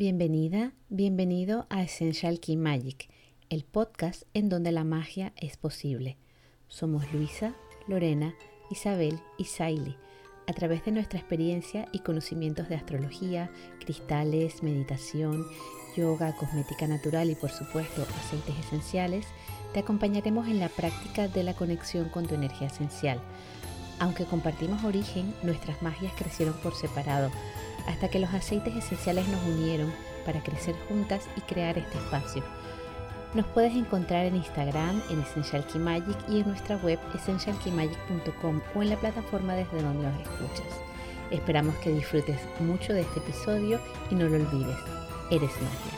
Bienvenida, bienvenido a Essential Key Magic, el podcast en donde la magia es posible. Somos Luisa, Lorena, Isabel y Saili. A través de nuestra experiencia y conocimientos de astrología, cristales, meditación, yoga, cosmética natural y por supuesto aceites esenciales, te acompañaremos en la práctica de la conexión con tu energía esencial. Aunque compartimos origen, nuestras magias crecieron por separado hasta que los aceites esenciales nos unieron para crecer juntas y crear este espacio. Nos puedes encontrar en Instagram, en Essential Key Magic y en nuestra web essentialkeymagic.com o en la plataforma desde donde nos escuchas. Esperamos que disfrutes mucho de este episodio y no lo olvides, eres magia.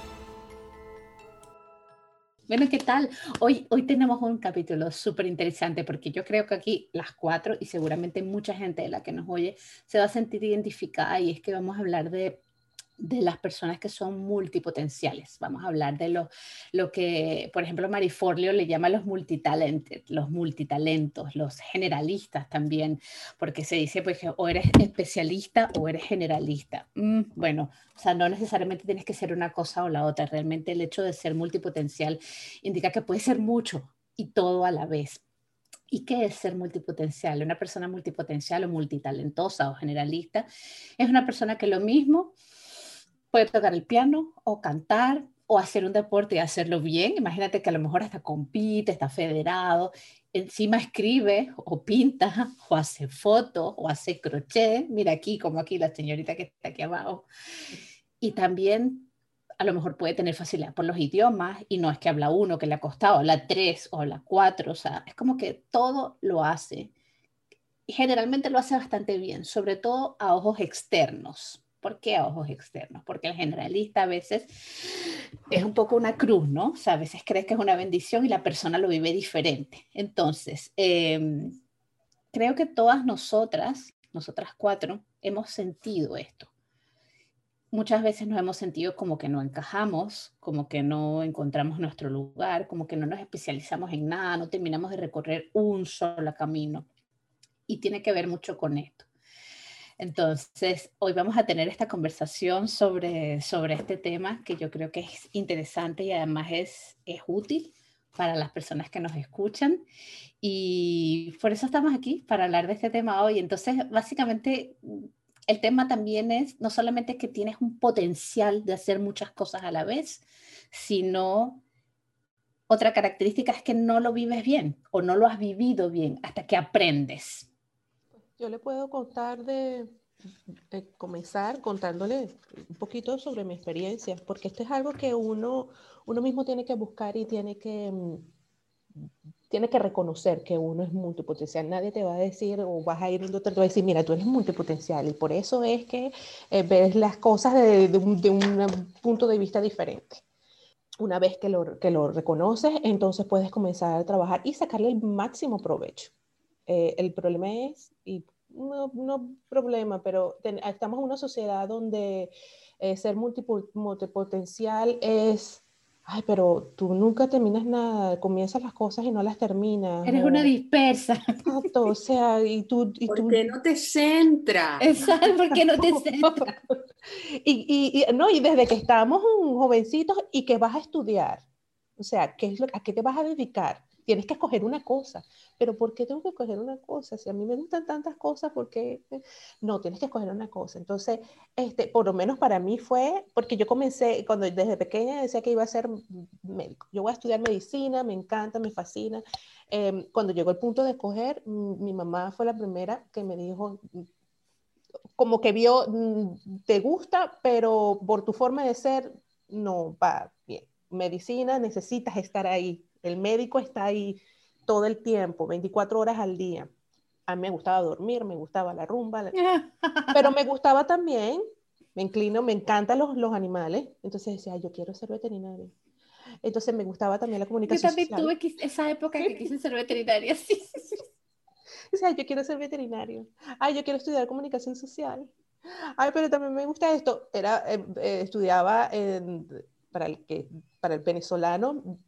Bueno, ¿qué tal? Hoy, hoy tenemos un capítulo súper interesante porque yo creo que aquí las cuatro y seguramente mucha gente de la que nos oye se va a sentir identificada y es que vamos a hablar de de las personas que son multipotenciales. Vamos a hablar de lo, lo que, por ejemplo, Mariforlio le llama los multitalented, los multitalentos, los generalistas también, porque se dice pues, que o eres especialista o eres generalista. Mm, bueno, o sea, no necesariamente tienes que ser una cosa o la otra. Realmente el hecho de ser multipotencial indica que puede ser mucho y todo a la vez. ¿Y qué es ser multipotencial? Una persona multipotencial o multitalentosa o generalista es una persona que lo mismo puede tocar el piano o cantar o hacer un deporte y hacerlo bien. Imagínate que a lo mejor hasta compite, está federado, encima escribe o pinta o hace fotos o hace crochet. Mira aquí, como aquí la señorita que está aquí abajo. Y también a lo mejor puede tener facilidad por los idiomas y no es que habla uno, que le ha costado, habla tres o la cuatro, o sea, es como que todo lo hace. Y generalmente lo hace bastante bien, sobre todo a ojos externos. ¿Por qué a ojos externos? Porque el generalista a veces es un poco una cruz, ¿no? O sea, a veces crees que es una bendición y la persona lo vive diferente. Entonces, em, creo que todas nosotras, nosotras cuatro, hemos sentido esto. Muchas veces nos hemos sentido como que no encajamos, como que no encontramos nuestro lugar, como que no nos especializamos en nada, no terminamos de recorrer un solo camino. Y tiene que ver mucho con esto. Entonces, hoy vamos a tener esta conversación sobre, sobre este tema que yo creo que es interesante y además es, es útil para las personas que nos escuchan. Y por eso estamos aquí, para hablar de este tema hoy. Entonces, básicamente, el tema también es no solamente que tienes un potencial de hacer muchas cosas a la vez, sino otra característica es que no lo vives bien o no lo has vivido bien hasta que aprendes. Yo le puedo contar de, comenzar contándole un poquito sobre mi experiencia, porque esto es algo que uno, uno mismo tiene que buscar y tiene que, mm, tiene que reconocer que uno es multipotencial. Nadie te va a decir o vas a ir un doctor te va a decir, mira, tú eres multipotencial y por eso es que eh, ves las cosas de, un, de, un, punto de vista diferente. Una vez que lo, que lo reconoces, entonces puedes comenzar a trabajar y sacarle el máximo provecho. Eh, el problema es, y no, no problema, pero estamos en una sociedad donde eh, ser multipotencial es, ay, pero tú nunca terminas nada, comienzas las cosas y no las terminas. Eres una dispersa. Exacto, o sea, y tú... Y ¿Por qué no te centra? Exacto, porque no te centra. y, y, no, y desde que estamos jovencitos y que vas a estudiar, o sea, ¿qué es lo, ¿a qué te vas a dedicar? Tienes que escoger una cosa. Pero ¿por qué tengo que escoger una cosa? Si a mí me gustan tantas cosas, ¿por qué? No, tienes que escoger una cosa. Entonces, este, por lo menos para mí fue, porque yo comencé, cuando desde pequeña decía que iba a ser médico. Yo voy a estudiar medicina, me encanta, me fascina. Em, cuando llegó el punto de escoger, mi mamá fue la primera que me dijo, como que vio, mm, te gusta, pero por tu forma de ser, no va bien. Medicina, necesitas estar ahí el médico está ahí todo el tiempo, 24 horas al día. A mí me gustaba dormir, me gustaba la rumba, pero me gustaba también, me inclino, me encantan los, los animales. Entonces decía, yo quiero ser veterinaria. Entonces me gustaba también la comunicación. Yo también tuve esa época que quise ser veterinaria, sí. O sea, yo quiero ser veterinario. Ay, yo quiero estudiar comunicación social. Ay, pero también me gusta esto. Era, eh, eh, estudiaba para, el que, para el venezolano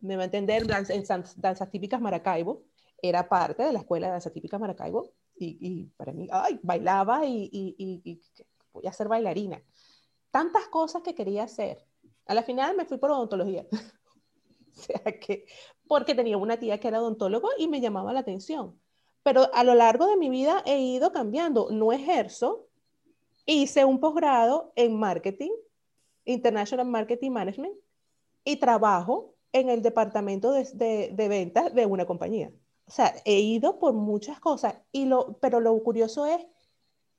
me va a entender, en danzas típicas Maracaibo, era parte de la escuela de danzas típicas Maracaibo, y, para mí, ay, bailaba y, y, y, voy a ser bailarina. tantas cosas que quería hacer. A la final me fui por odontología. o sea que, porque tenía una tía que era odontólogo y me llamaba la atención. Pero a lo largo de mi vida he ido cambiando. No ejerzo. Hice un posgrado en marketing, International Marketing Management, y trabajo en el departamento de, de, ventas de una compañía. O sea, he ido por muchas cosas, y lo, pero lo curioso es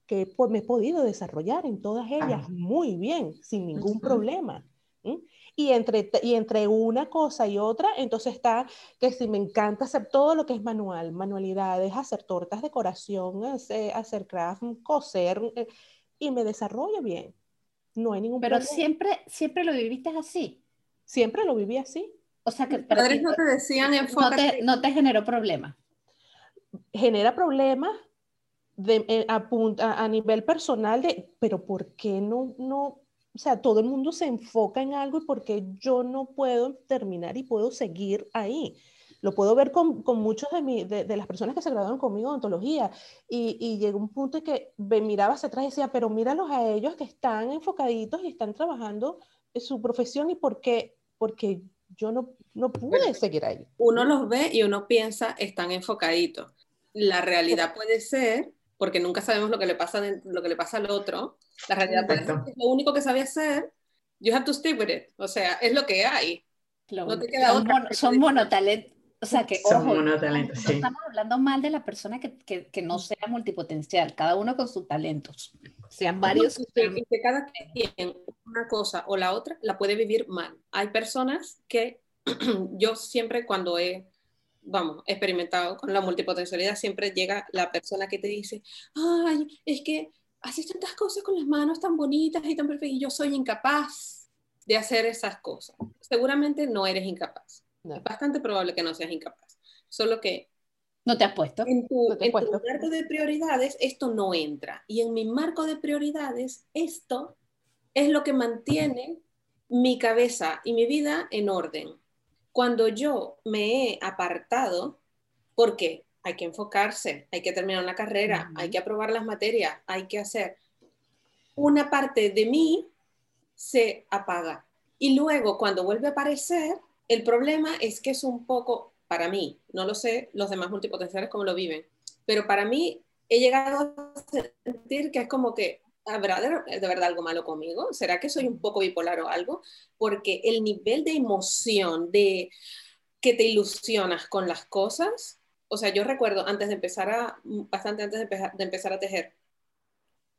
que pues, me he podido desarrollar en todas ellas muy bien, sin ningún problema. Y entre, y entre una cosa y otra, entonces está que si me encanta hacer todo lo que es manual, manualidades, hacer tortas, decoración, hacer, hacer craft, coser, eh, y me desarrollo bien. No hay ningún Pero problema. siempre, siempre lo viviste así. Siempre lo viví así. O sea que padres no te decían no te, no te generó problema. Genera problemas de, eh, a, a, nivel personal de, pero ¿por qué no, no, o sea, todo el mundo se enfoca en algo y por qué yo no puedo terminar y puedo seguir ahí? Lo puedo ver con, con muchos de, mi, de, de, las personas que se graduaron conmigo en ontología y, y llegó un punto en que me miraba hacia atrás y decía, pero míralos a ellos que están enfocaditos y están trabajando en su profesión y por qué, porque yo no, no pude seguir ahí. Uno los ve y uno piensa, están enfocaditos. La realidad puede ser, porque nunca sabemos lo que le pasa, de, lo que le pasa al otro, la realidad puede ser que lo único que sabe hacer, you have to stick with it. O sea, es lo que hay. no te queda son, otra. Mon, son monotalentos. O sea que, Son ojo, no sí. estamos hablando mal de la persona que, que, que, no sea multipotencial, cada uno con sus talentos, sean varios. Y que, y que cada quien una cosa o la otra la puede vivir mal. Hay personas que yo siempre cuando he, vamos, experimentado con la multipotencialidad, siempre llega la persona que te dice, ay, es que haces tantas cosas con las manos tan bonitas y tan perfectas y yo soy incapaz de hacer esas cosas. Seguramente no eres incapaz. No. Es bastante probable que no seas incapaz. Solo que no te has puesto. En tu, No en tu marco de prioridades esto no entra. Y en mi marco de prioridades esto es lo que mantiene mi cabeza y mi vida en orden. Cuando yo me he apartado, ¿por qué? Hay que enfocarse, hay que terminar una carrera, hay que aprobar las materias, hay que hacer. Una parte de mí se apaga. Y luego cuando vuelve a aparecer, el problema es que es un poco, para mí, no lo sé los demás multipotenciales cómo lo viven, pero para mí he llegado a sentir que es como que, ¿habrá de, de, verdad algo malo conmigo? ¿Será que soy un poco bipolar o algo? Porque el nivel de emoción, de que te ilusionas con las cosas, o sea, yo recuerdo antes de empezar a, bastante antes de empezar, de empezar a tejer,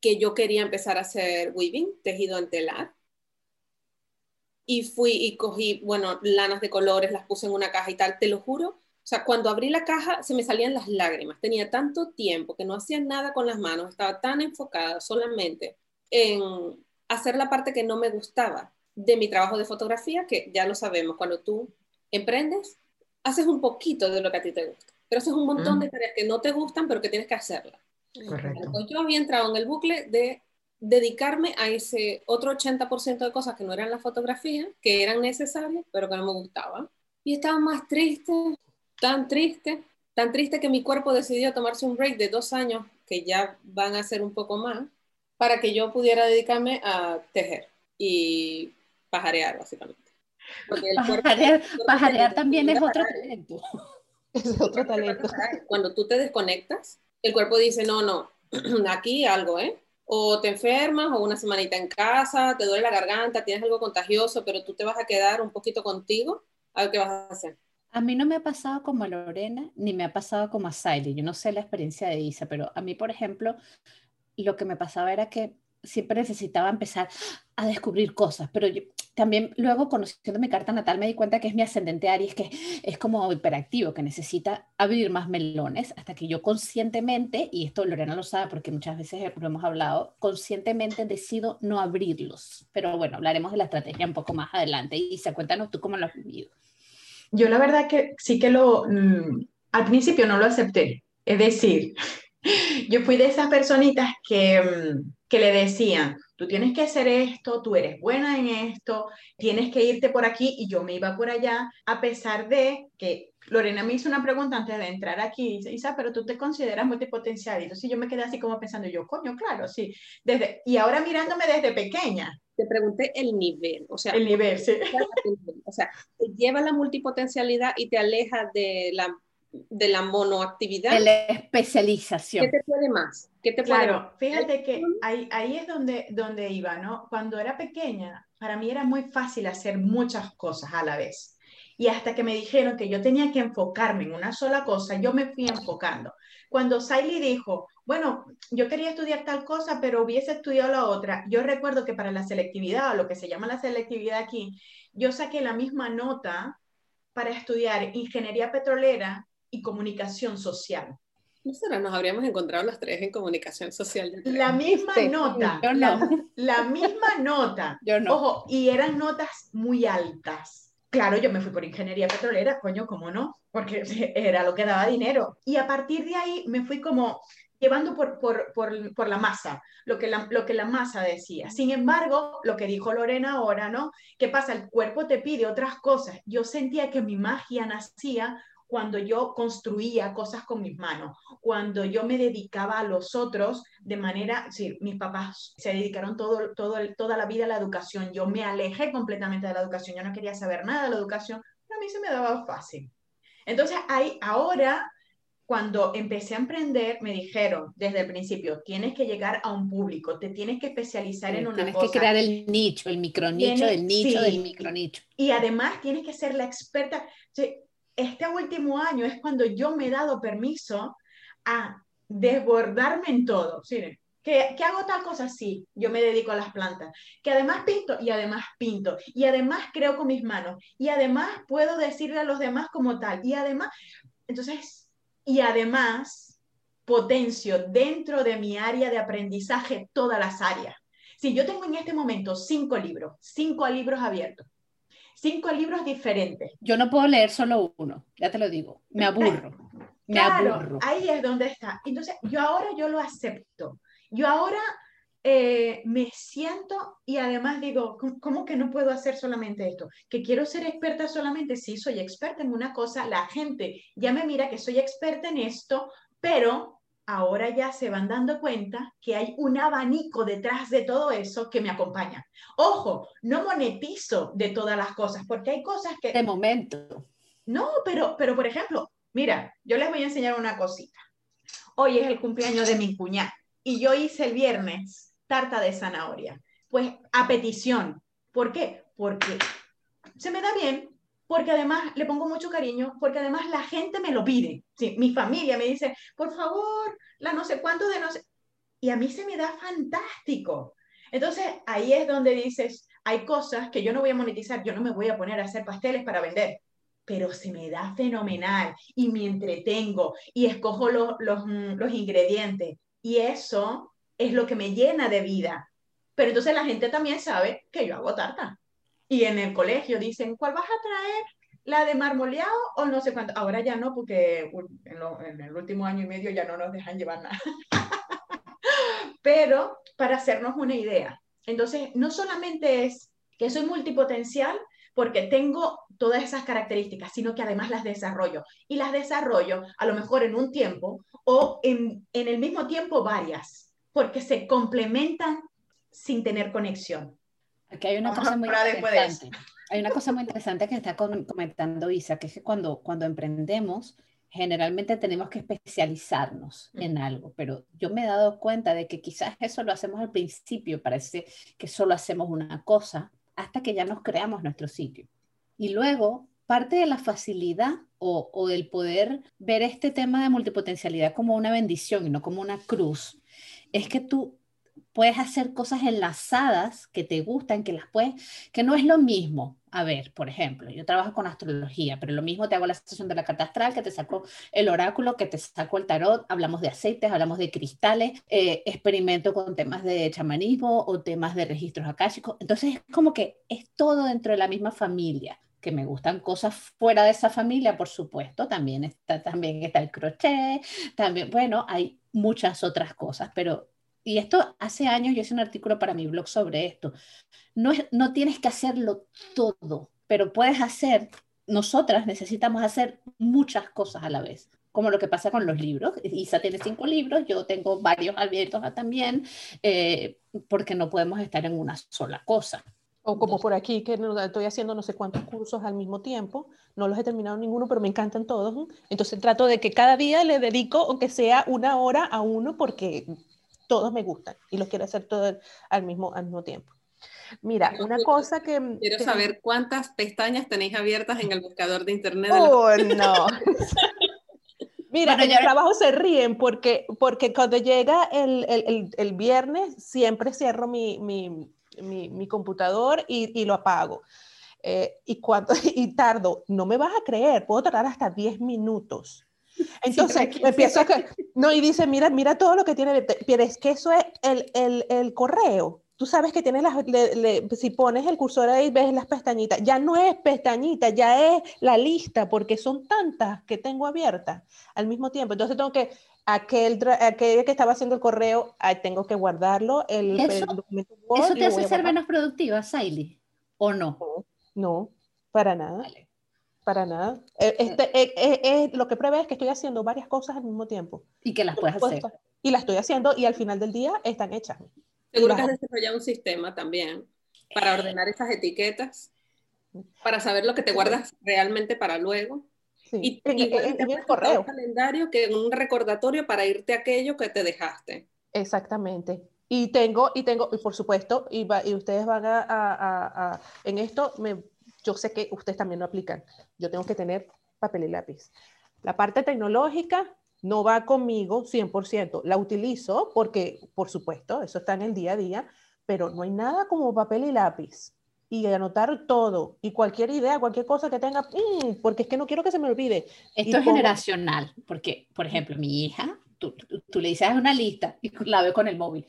que yo quería empezar a hacer weaving, tejido en telar, y fui y cogí, bueno, lanas de colores, las puse en una caja y tal, te lo juro. O sea, cuando abrí la caja se me salían las lágrimas. Tenía tanto tiempo que no hacía nada con las manos, estaba tan enfocada solamente en hacer la parte que no me gustaba de mi trabajo de fotografía, que ya lo sabemos, cuando tú emprendes, haces un poquito de lo que a ti te gusta, pero haces un montón mm. de tareas que no te gustan, pero que tienes que hacerlas. Correcto. Entonces, yo había entrado en el bucle de dedicarme a ese otro 80% de cosas que no eran la fotografía, que eran necesarias, pero que no me gustaban. Y estaba más triste, tan triste, tan triste que mi cuerpo decidió tomarse un break de dos años, que ya van a ser un poco más, para que yo pudiera dedicarme a tejer y pajarear, básicamente. Porque el pajarear, cuerpo, pajarear también es otro talento. Es otro talento. Cuando tú te desconectas, el cuerpo dice, no, no, aquí algo, ¿eh? O te enfermas o una semanita en casa, te duele la garganta, tienes algo contagioso, pero tú te vas a quedar un poquito contigo, a ver qué vas a hacer. A mí no me ha pasado como a Lorena, ni me ha pasado como a Siley. Yo no sé la experiencia de Isa, pero a mí, por ejemplo, lo que me pasaba era que siempre necesitaba empezar a descubrir cosas, pero yo, también luego conociendo mi carta natal me di cuenta que es mi ascendente Aries, que es como hiperactivo, que necesita abrir más melones, hasta que yo conscientemente, y esto Lorena lo sabe porque muchas veces lo hemos hablado, conscientemente decido no abrirlos. Pero bueno, hablaremos de la estrategia un poco más adelante. Y se cuéntanos tú cómo lo has vivido. Yo la verdad que sí que lo, mmm, al principio no lo acepté, es decir, Yo fui de esas personitas que, mm, que le decían, tú tienes que hacer esto, tú eres buena en esto, tienes que irte por aquí y yo me iba por allá, a pesar de que Lorena me hizo una pregunta antes de entrar aquí, dice, Isa, pero tú te consideras multipotencial. Y entonces yo me quedé así como pensando, yo, coño, claro, sí. Desde, y ahora mirándome desde pequeña. Te pregunté el nivel, o sea, el nivel, sí. O sea, te lleva la multipotencialidad y te aleja de la de la monoactividad. De la especialización. ¿Qué te puede más? ¿Qué te claro, fíjate que ahí, ahí es donde, donde iba, ¿no? Cuando era pequeña, para mí era muy fácil hacer muchas cosas a la vez. Y hasta que me dijeron que yo tenía que enfocarme en una sola cosa, yo me fui enfocando. Cuando Siley dijo, bueno, yo quería estudiar tal cosa, pero hubiese estudiado la otra, yo recuerdo que para la selectividad, o lo que se llama la selectividad aquí, yo saqué la misma nota para estudiar ingeniería petrolera y comunicación social. Nosotros nos habríamos encontrado las tres en comunicación social. La misma nota, la, misma nota. Yo no. Ojo, y eran notas muy altas. Claro, yo me fui por ingeniería petrolera, coño, ¿cómo no? Porque era lo que daba dinero. Y a partir de ahí me fui como llevando por, por, por, por la masa, lo que la, lo que la masa decía. Sin embargo, lo que dijo Lorena ahora, ¿no? ¿Qué pasa? El cuerpo te pide otras cosas. Yo sentía que mi magia nacía cuando yo construía cosas con mis manos, cuando yo me dedicaba a los otros de manera, sí, mis papás se dedicaron todo, todo, toda la vida a la educación, yo me alejé completamente de la educación, yo no quería saber nada de la educación, pero a mí se me daba fácil. Entonces, ahí, ahora, cuando empecé a emprender, me dijeron desde el principio, tienes que llegar a un público, te tienes que especializar en una tienes cosa. Tienes que crear el nicho, el micronicho del nicho del micronicho. Y además tienes que ser la experta. Sí, este último año es cuando yo me he dado permiso a desbordarme en todo. ¿sí? ¿Que, ¿Que, hago tal cosa? Sí, yo me dedico a las plantas. Que además pinto y además pinto. Y además creo con mis manos. Y además puedo decirle a los demás como tal. Y además, entonces, y además potencio dentro de mi área de aprendizaje todas las áreas. Si yo tengo en este momento cinco libros, cinco libros abiertos, cinco libros diferentes. Yo no puedo leer solo uno, ya te lo digo, me aburro. Me claro, aburro. ahí es donde está. Entonces, yo ahora yo lo acepto. Yo ahora eh, me siento y además digo, ¿cómo que no puedo hacer solamente esto? ¿Que quiero ser experta solamente? Sí, soy experta en una cosa, la gente ya me mira que soy experta en esto, pero ahora ya se van dando cuenta que hay un abanico detrás de todo eso que me acompaña. Ojo, no monetizo de todas las cosas, porque hay cosas que... De momento. No, pero, pero por ejemplo, mira, yo les voy a enseñar una cosita. Hoy es el cumpleaños de mi cuñada y yo hice el viernes tarta de zanahoria. Pues a petición. ¿Por qué? Porque se me da bien, porque además le pongo mucho cariño, porque además la gente me lo pide. Sí, mi familia me dice, por favor, la no sé cuánto de no sé. Y a mí se me da fantástico. Entonces ahí es donde dices, hay cosas que yo no voy a monetizar, yo no me voy a poner a hacer pasteles para vender, pero se me da fenomenal y me entretengo y escojo los, mm, los ingredientes. Y eso es lo que me llena de vida. Pero entonces la gente también sabe que yo hago tarta. Y en el colegio dicen, ¿cuál vas a traer? ¿La de marmoleado o no sé cuánto? Ahora ya no, porque en, el último año y medio ya no nos dejan llevar nada. Pero para hacernos una idea. Entonces, no solamente es que soy multipotencial porque tengo todas esas características, sino que además las desarrollo. Y las desarrollo a lo mejor en un tiempo o en, en el mismo tiempo varias, porque se complementan sin tener conexión. Aquí hay una cosa muy interesante. Hay una cosa muy interesante que está comentando Isa, que es que cuando, cuando emprendemos, generalmente tenemos que especializarnos en algo, pero yo me he dado cuenta de que quizás eso lo hacemos al principio, parece que solo hacemos una cosa, hasta que ya nos creamos nuestro sitio. Y luego, parte de la facilidad o, o del poder ver este tema de multipotencialidad como una bendición y no como una cruz, es que tú puedes hacer cosas enlazadas que te gustan, que las puedes, que no es lo mismo. A ver, por ejemplo, yo trabajo con astrología, pero lo mismo te hago la sesión de la carta astral, que te saco el oráculo, que te saco el tarot, hablamos de aceites, hablamos de cristales, eh, experimento con temas de chamanismo o temas de registros akáshicos. Entonces es como que es todo dentro de la misma familia que me gustan cosas fuera de esa familia, por supuesto, también está, también está el crochet, también, bueno, hay muchas otras cosas, pero, y esto hace años yo hice un artículo para mi blog sobre esto, no, es, no tienes que hacerlo todo, pero puedes hacer, nosotras necesitamos hacer muchas cosas a la vez como lo que pasa con los libros. Isa tiene cinco libros, yo tengo varios abiertos también, eh, porque no podemos estar en una sola cosa. O como por aquí, que estoy haciendo no sé cuántos cursos al mismo tiempo, no los he terminado ninguno, pero me encantan todos. Entonces trato de que cada día le dedico, aunque sea una hora a uno, porque todos me gustan y los quiero hacer todos al mismo, al mismo tiempo. Mira, una cosa que... Quiero saber cuántas pestañas tenéis abiertas en el buscador de internet. Oh, no. Mira, en el trabajo se ríen porque, porque cuando llega el, el, el, viernes siempre cierro mi, mi, mi, computador y, y, lo apago. Eh, y, cuando, y tardo, no me vas a creer, puedo tardar hasta 10 minutos. Entonces empiezo a... No, y dice, mira, mira todo lo que tiene, pero es que eso es el, el, el correo tú sabes que tienes las, si pones el cursor ahí, ves las pestañitas. Ya no es pestañita, ya es la lista, porque son tantas que tengo abiertas al mismo tiempo. Entonces tengo que, aquel, aquel que estaba haciendo el correo, tengo que guardarlo, el, ¿Eso, documento ¿Eso te hace ser menos productiva, Saily? ¿O no? No, para nada. Para nada. Eh, este, eh, eh, lo que prevé es que estoy haciendo varias cosas al mismo tiempo. Y que las puedes hacer. Y las estoy haciendo y al final del día están hechas. Seguro que has desarrollado un sistema también para ordenar esas etiquetas, para saber lo que te guardas realmente para luego. Y, en, el correo. Un calendario que un recordatorio para irte a aquello que te dejaste. Exactamente. Y tengo, y tengo, y por supuesto, y, y ustedes van a, a, a, en esto, me, yo sé que ustedes también lo aplican. Yo tengo que tener papel y lápiz. La parte tecnológica, no va conmigo 100%. La utilizo porque, por supuesto, eso está en el día a día, pero no hay nada como papel y lápiz. Y anotar todo y cualquier idea, cualquier cosa que tenga, porque es que no quiero que se me olvide. Esto es generacional, porque, por ejemplo, mi hija, tú, tú, le dices una lista y la veo con el móvil.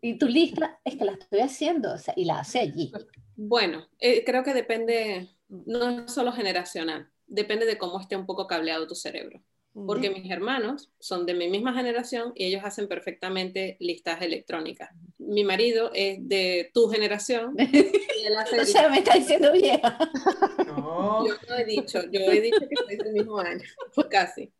Y, tu lista es que la estoy haciendo y la hace allí. Bueno, eh, creo que depende, no es solo generacional, depende de cómo esté un poco cableado tu cerebro porque mis hermanos son de mi misma generación y ellos hacen perfectamente listas electrónicas. Mi marido es de tu generación. Y él hace o sea, me está diciendo vieja. No. Yo no he dicho, yo he dicho que soy del mismo año, pues casi.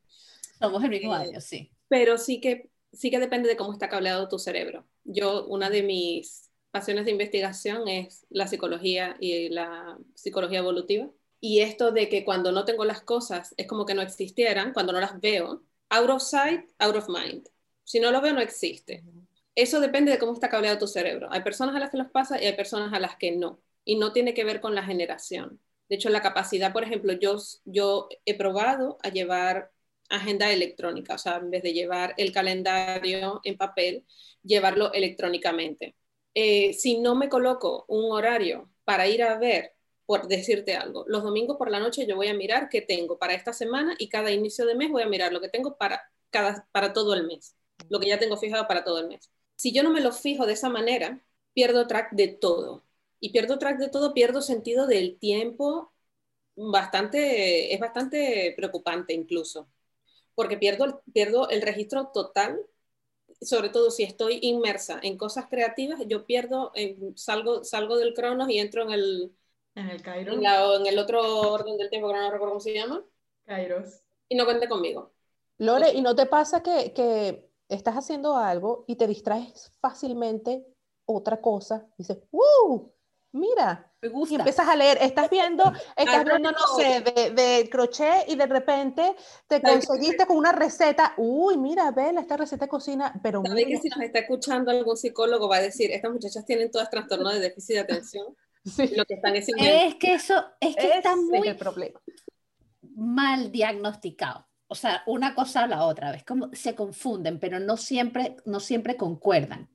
Somos del mismo año, sí. Pero sí que, sí que depende de cómo está cableado tu cerebro. Yo, una de mis pasiones de investigación es la psicología y la psicología evolutiva y esto de que cuando no tengo las cosas es como que no existieran, cuando no las veo, out of sight, out of mind. Si no lo veo, no existe. Eso depende de cómo está cableado tu cerebro. Hay personas a las que los pasa y hay personas a las que no. Y no tiene que ver con la generación. De hecho, la capacidad, por ejemplo, yo, yo he probado a llevar agenda electrónica, o sea, en vez de llevar el calendario en papel, llevarlo electrónicamente. Eh, si no me coloco un horario para ir a ver por decirte algo. Los domingos por la noche yo voy a mirar qué tengo para esta semana y cada inicio de mes voy a mirar lo que tengo para, cada, para todo el mes, lo que ya tengo fijado para todo el mes. Si yo no me lo fijo de esa manera, pierdo track de todo. Y pierdo track de todo, pierdo sentido del tiempo, bastante, es bastante preocupante incluso, porque pierdo, pierdo el registro total sobre todo si estoy inmersa en cosas creativas, yo pierdo, salgo, salgo del cronos y entro en el, en el Cairo. En, el otro orden del tiempo que no recuerdo cómo se llama. Kairos. Y no cuente conmigo. Lore, ¿y no te pasa que, que estás haciendo algo y te distraes fácilmente otra cosa? Dices, ¡uh! Mira, Me gusta. y empiezas a leer, estás viendo, estás viendo, no sé, de, de, crochet y de repente te conseguiste con una receta, uy, mira, ve esta receta de cocina, pero ¿Sabe que si nos está escuchando algún psicólogo va a decir, estas muchachas tienen todas trastorno de déficit de atención? Lo que están es que eso es que está muy problema. mal diagnosticado. O sea, una cosa a la otra, ¿ves? Como se confunden, pero no siempre, no siempre concuerdan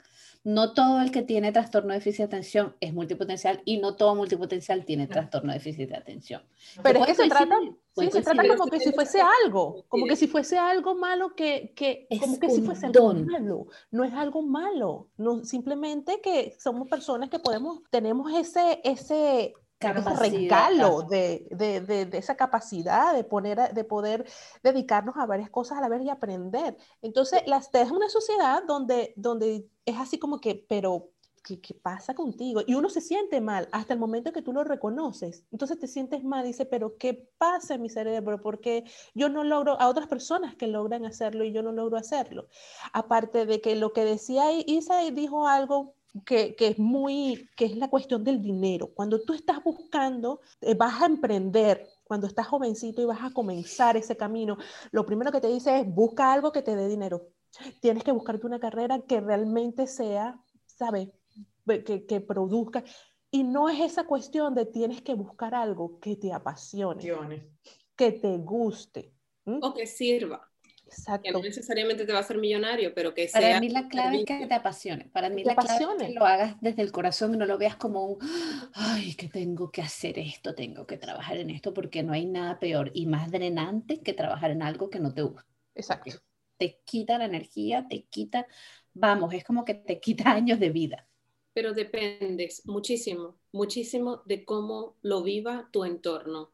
no todo el que tiene trastorno de déficit de atención es multipotencial y no todo multipotencial tiene trastorno de déficit de atención. Pero es que se trata, se trata como que si fuese algo, como que si fuese algo malo que, que como que si fuese algo malo. No es algo malo, no, simplemente que somos personas que podemos, tenemos ese, ese regalo de, de, de, de, esa capacidad de, poner, de poder dedicarnos a varias cosas a la vez y aprender. Entonces, las, es una sociedad donde, donde es así como que, pero ¿Qué, ¿qué, pasa contigo? Y uno se siente mal hasta el momento que tú lo reconoces. Entonces te sientes mal, dice, pero ¿qué pasa en mi cerebro? Porque yo no logro, a otras personas que logran hacerlo y yo no logro hacerlo. Aparte de que lo que decía Isa dijo algo que, que, es muy, que es la cuestión del dinero. Cuando tú estás buscando, eh, vas a emprender, cuando estás jovencito y vas a comenzar ese camino, lo primero que te dice es busca algo que te dé dinero. Tienes que buscarte una carrera que realmente sea, ¿sabes? Que, que produzca. Y no es esa cuestión de tienes que buscar algo que te apasione, que te guste. ¿m? O que sirva. Exacto. Que no necesariamente te va a hacer millonario, pero que Para sea... mí la clave es que te apasione. Para mí la clave es apasione. que lo hagas desde el corazón y no lo veas como un, ay, que tengo que hacer esto, tengo que trabajar en esto, porque no hay nada peor y más drenante que trabajar en algo que no te gusta. Exacto. Te quita la energía, te quita, vamos, es como que te quita años de vida. Pero dependes muchísimo, muchísimo de cómo lo viva tu entorno.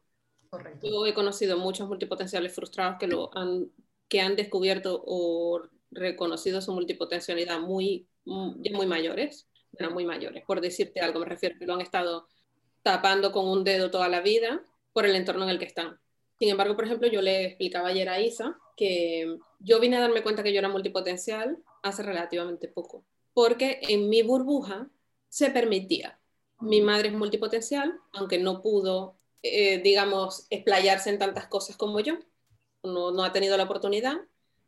Correcto. Yo he conocido muchos multipotenciales frustrados que lo han que han descubierto o reconocido su multipotencialidad muy, ya muy mayores, bueno, muy mayores, por decirte algo, me refiero que lo han estado tapando con un dedo toda la vida por el entorno en el que están. Sin embargo, por ejemplo, yo le explicaba ayer a Isa que yo vine a darme cuenta que yo era multipotencial hace relativamente poco, porque en mi burbuja se permitía. Mi madre es multipotencial, aunque no pudo, eh, digamos, explayarse en tantas cosas como yo, no, no, ha tenido la oportunidad.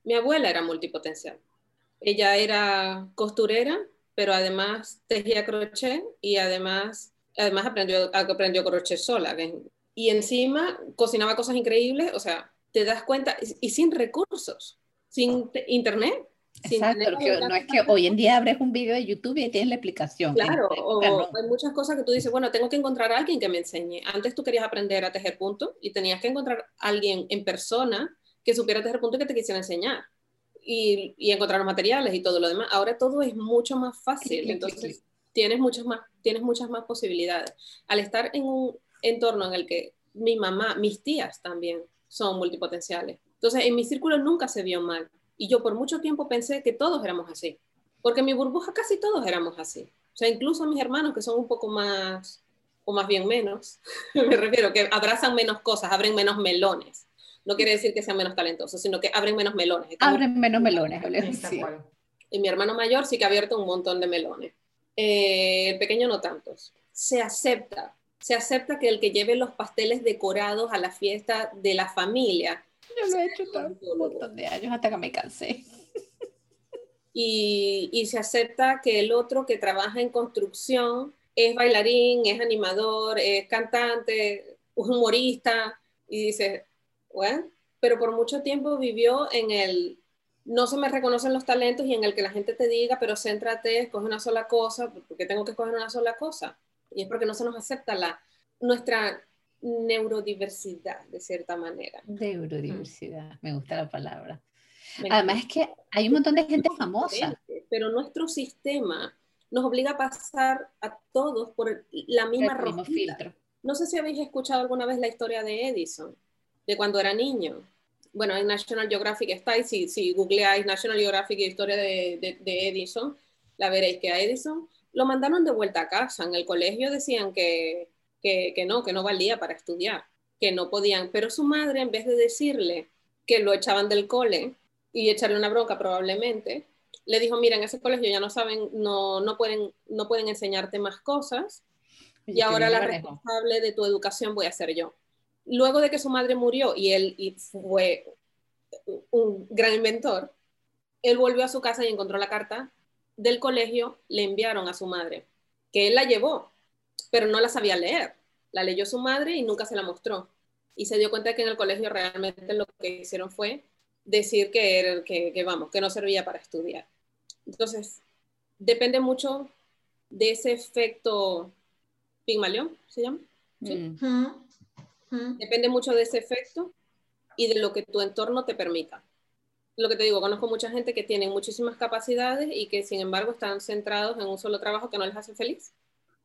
Mi abuela era multipotencial. Ella era costurera, pero además tejía crochet y además, además aprendió, aprendió crochet sola. Y encima cocinaba cosas increíbles, o sea, te das cuenta, y, y sin recursos, sin internet. Sin Exacto, que no es que hoy en día abres un video de YouTube y tienes la explicación. Claro, o hay muchas cosas que tú dices, bueno, tengo que encontrar a alguien que me enseñe. Antes tú querías aprender a tejer punto y tenías que encontrar a alguien en persona que supiera tejer punto y que te quisiera enseñar. Y, y, encontrar los materiales y todo lo demás. Ahora todo es mucho más fácil, entonces tienes muchas más, tienes muchas más posibilidades. Al estar en un entorno en el que mi mamá, mis tías también son multipotenciales. Entonces en mi círculo nunca se vio mal. Y yo por mucho tiempo pensé que todos éramos así, porque en mi burbuja casi todos éramos así. O sea, incluso mis hermanos que son un poco más, o más bien menos, me refiero, que abrazan menos cosas, abren menos melones. No quiere decir que sean menos talentosos, sino que abren menos melones. Estamos... Abren menos melones. Sí. Y mi hermano mayor sí que ha abierto un montón de melones. Eh, el pequeño no tantos. Se acepta, se acepta que el que lleve los pasteles decorados a la fiesta de la familia yo lo he hecho tanto, un montón de años hasta que me cansé. Y, y, se acepta que el otro que trabaja en construcción es bailarín, es animador, es cantante, humorista, y dice, bueno, pero por mucho tiempo vivió en el, no se me reconocen los talentos y en el que la gente te diga, pero céntrate, escoge una sola cosa, porque tengo que escoger una sola cosa. Y es porque no se nos acepta la, nuestra neurodiversidad, de cierta manera. Neurodiversidad, me gusta la palabra. Además es que hay un montón de gente famosa. Pero nuestro sistema nos obliga a pasar a todos por la misma filtro. No sé si habéis escuchado alguna vez la historia de Edison, de cuando era niño. Bueno, en National Geographic está, y si, si googleáis National Geographic y historia de, de, de Edison, la veréis que a Edison lo mandaron de vuelta a casa. En el colegio decían que, que, que, no, que no valía para estudiar, que no podían. Pero su madre, en vez de decirle que lo echaban del cole y echarle una bronca probablemente, le dijo, mira, en ese colegio ya no saben, no, no, pueden, no pueden enseñarte más cosas y, y ahora la responsable de tu educación voy a ser yo. Luego de que su madre murió y él y fue un gran inventor, él volvió a su casa y encontró la carta del colegio, le enviaron a su madre, que él la llevó, pero no la sabía leer. La leyó su madre y nunca se la mostró. Y se dio cuenta que en el colegio realmente lo que hicieron fue decir que, era, que, que vamos, que no servía para estudiar. Entonces, depende mucho de ese efecto Pigmalión, ¿se llama? ¿Sí? Mm. Mm. Depende mucho de ese efecto y de lo que tu entorno te permita. Lo que te digo, conozco mucha gente que tiene muchísimas capacidades y que sin embargo están centrados en un solo trabajo que no les hace feliz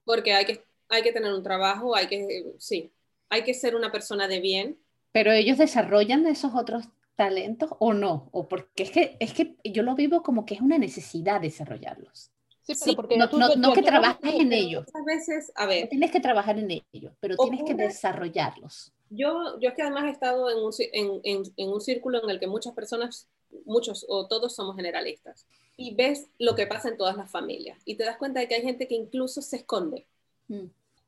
porque hay que hay que tener un trabajo, hay que, sí, hay que ser una persona de bien. Pero ellos desarrollan esos otros talentos o no, o porque es que, es que yo lo vivo como que es una necesidad desarrollarlos. Sí, pero porque no, tú- no- yo- no yo- que trabajes en ellos, Muchas veces, a ver, no tienes que trabajar en ellos, pero tienes que desarrollarlos. Yo, yo es que además he estado en un, en, en- en un círculo en el que muchas personas, muchos o todos somos generalistas, y ves lo que pasa en todas las familias, y te das cuenta de que hay gente que incluso se esconde. Mm.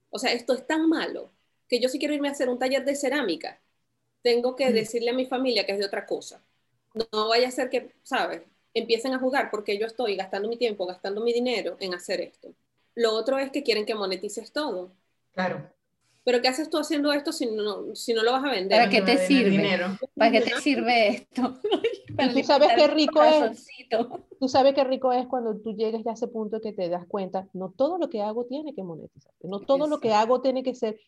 O sea, esto es tan malo que yo si quiero irme a hacer un taller de cerámica, tengo que Mm. decirle a mi familia que es de otra cosa. No, no vaya a ser que, ¿sabes? Empiecen a jugar porque yo estoy gastando mi tiempo, gastando mi dinero en hacer esto. Lo otro es que quieren que monetices todo. Claro. Pero ¿qué haces tú haciendo esto si no, si no lo vas a vender? ¿Para qué te va a tener sirve? dinero. ¿Para qué te sirve esto? Para tú sabes qué rico es. Tú sabes qué rico es cuando tú llegues ya a ese punto que te das cuenta, no todo lo que hago tiene que monetizar, no todo lo que Exacto. hago tiene que ser,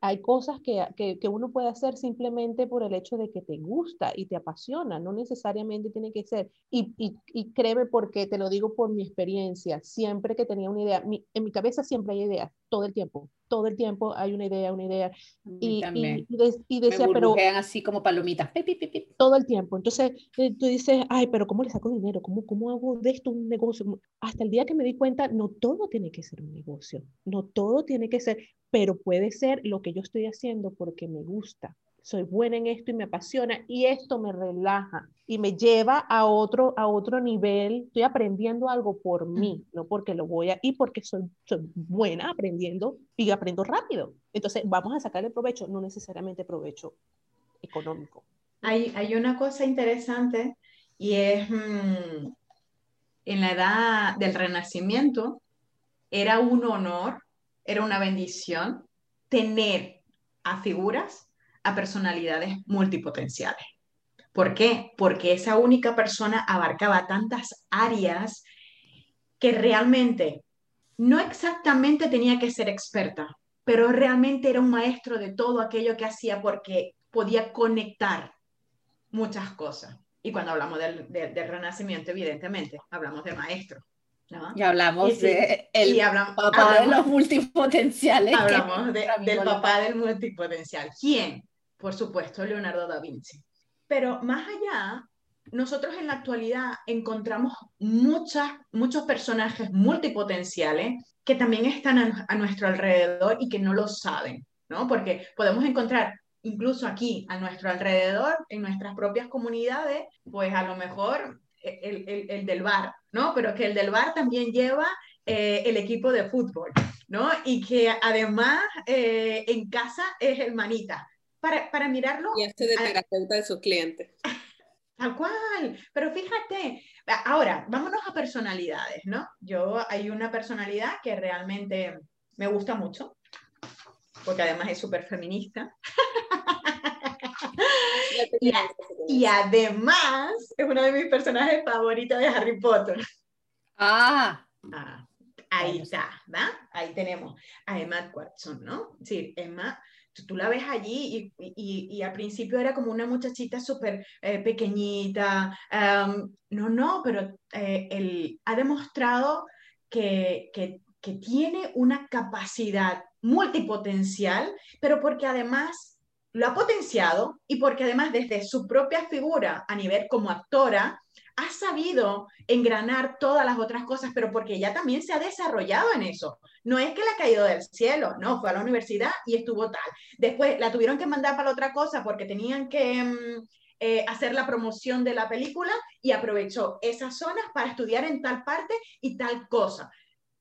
hay cosas que, que, que uno puede hacer simplemente por el hecho de que te gusta y te apasiona, no necesariamente tiene que ser, y, y, y créeme porque te lo digo por mi experiencia, siempre que tenía una idea, mi- en mi cabeza siempre hay ideas, todo el tiempo, todo el tiempo hay una idea, una idea, y, y, y de- y Me decía, pero burbujean así como palomitas. Todo el tiempo. Entonces, eh, tú dices, ay, pero ¿cómo le saco dinero? ¿Cómo, cómo hago de esto un negocio? ¿Cómo-?" Hasta el día que me di cuenta, no todo tiene que ser un negocio, no todo tiene que ser, pero puede ser lo que yo estoy haciendo porque me gusta. Soy buena en esto y me apasiona y esto me relaja y me lleva a otro, a otro nivel. Estoy aprendiendo algo por mí, no porque lo voy a, y porque soy, soy buena aprendiendo y aprendo rápido. Entonces, vamos a sacarle provecho, no necesariamente provecho económico. Hay, hay una cosa interesante y es mm, en la edad del Renacimiento era un honor, era una bendición tener a figuras, a personalidades multipotenciales. ¿Por qué? Porque esa única persona abarcaba tantas áreas que realmente no exactamente tenía que ser experta, pero realmente era un maestro de todo aquello que hacía porque podía conectar muchas cosas. Y cuando hablamos del, del- del renacimiento, evidentemente, hablamos de maestro. ¿no? Y hablamos Y sí, de el y hablam- papá de hablamos- los multipotenciales. Hablamos de- del papá del multipotencial. ¿Quién? Por supuesto, Leonardo da Vinci. Pero más allá, nosotros en la actualidad encontramos muchas, muchos personajes multipotenciales que también están a, a nuestro alrededor y que no lo saben, ¿no? Porque podemos encontrar incluso aquí a nuestro alrededor, en nuestras propias comunidades, pues a lo mejor el, el- el del bar, ¿no? Pero que el del bar también lleva eh, el equipo de fútbol, ¿no? Y que además eh, en casa es el manita. Para, para mirarlo Y este de terapeuta de sus clientes. Tal cual, pero fíjate, ahora vámonos a personalidades, ¿no? Yo hay una personalidad que realmente me gusta mucho, porque además es súper feminista, Y- además es uno de mis personajes favoritos de Harry Potter. Ah, Ah, ahí está, ¿verdad? Ahí tenemos a Emma Watson, ¿no? Sí, Emma, tú, tú la ves allí y, y- y al principio era como una muchachita súper eh, pequeñita. am, no, no, pero eh, él ha demostrado que, que, que tiene una capacidad multipotencial, pero porque además lo ha potenciado y porque además desde su propia figura a nivel como actora, ha sabido engranar todas las otras cosas, pero porque ella también se ha desarrollado en eso. No es que le ha caído del cielo, no, fue a la universidad y estuvo tal. Después la tuvieron que mandar para otra cosa porque tenían que mm, eh, hacer la promoción de la película y aprovechó esas zonas para estudiar en tal parte y tal cosa.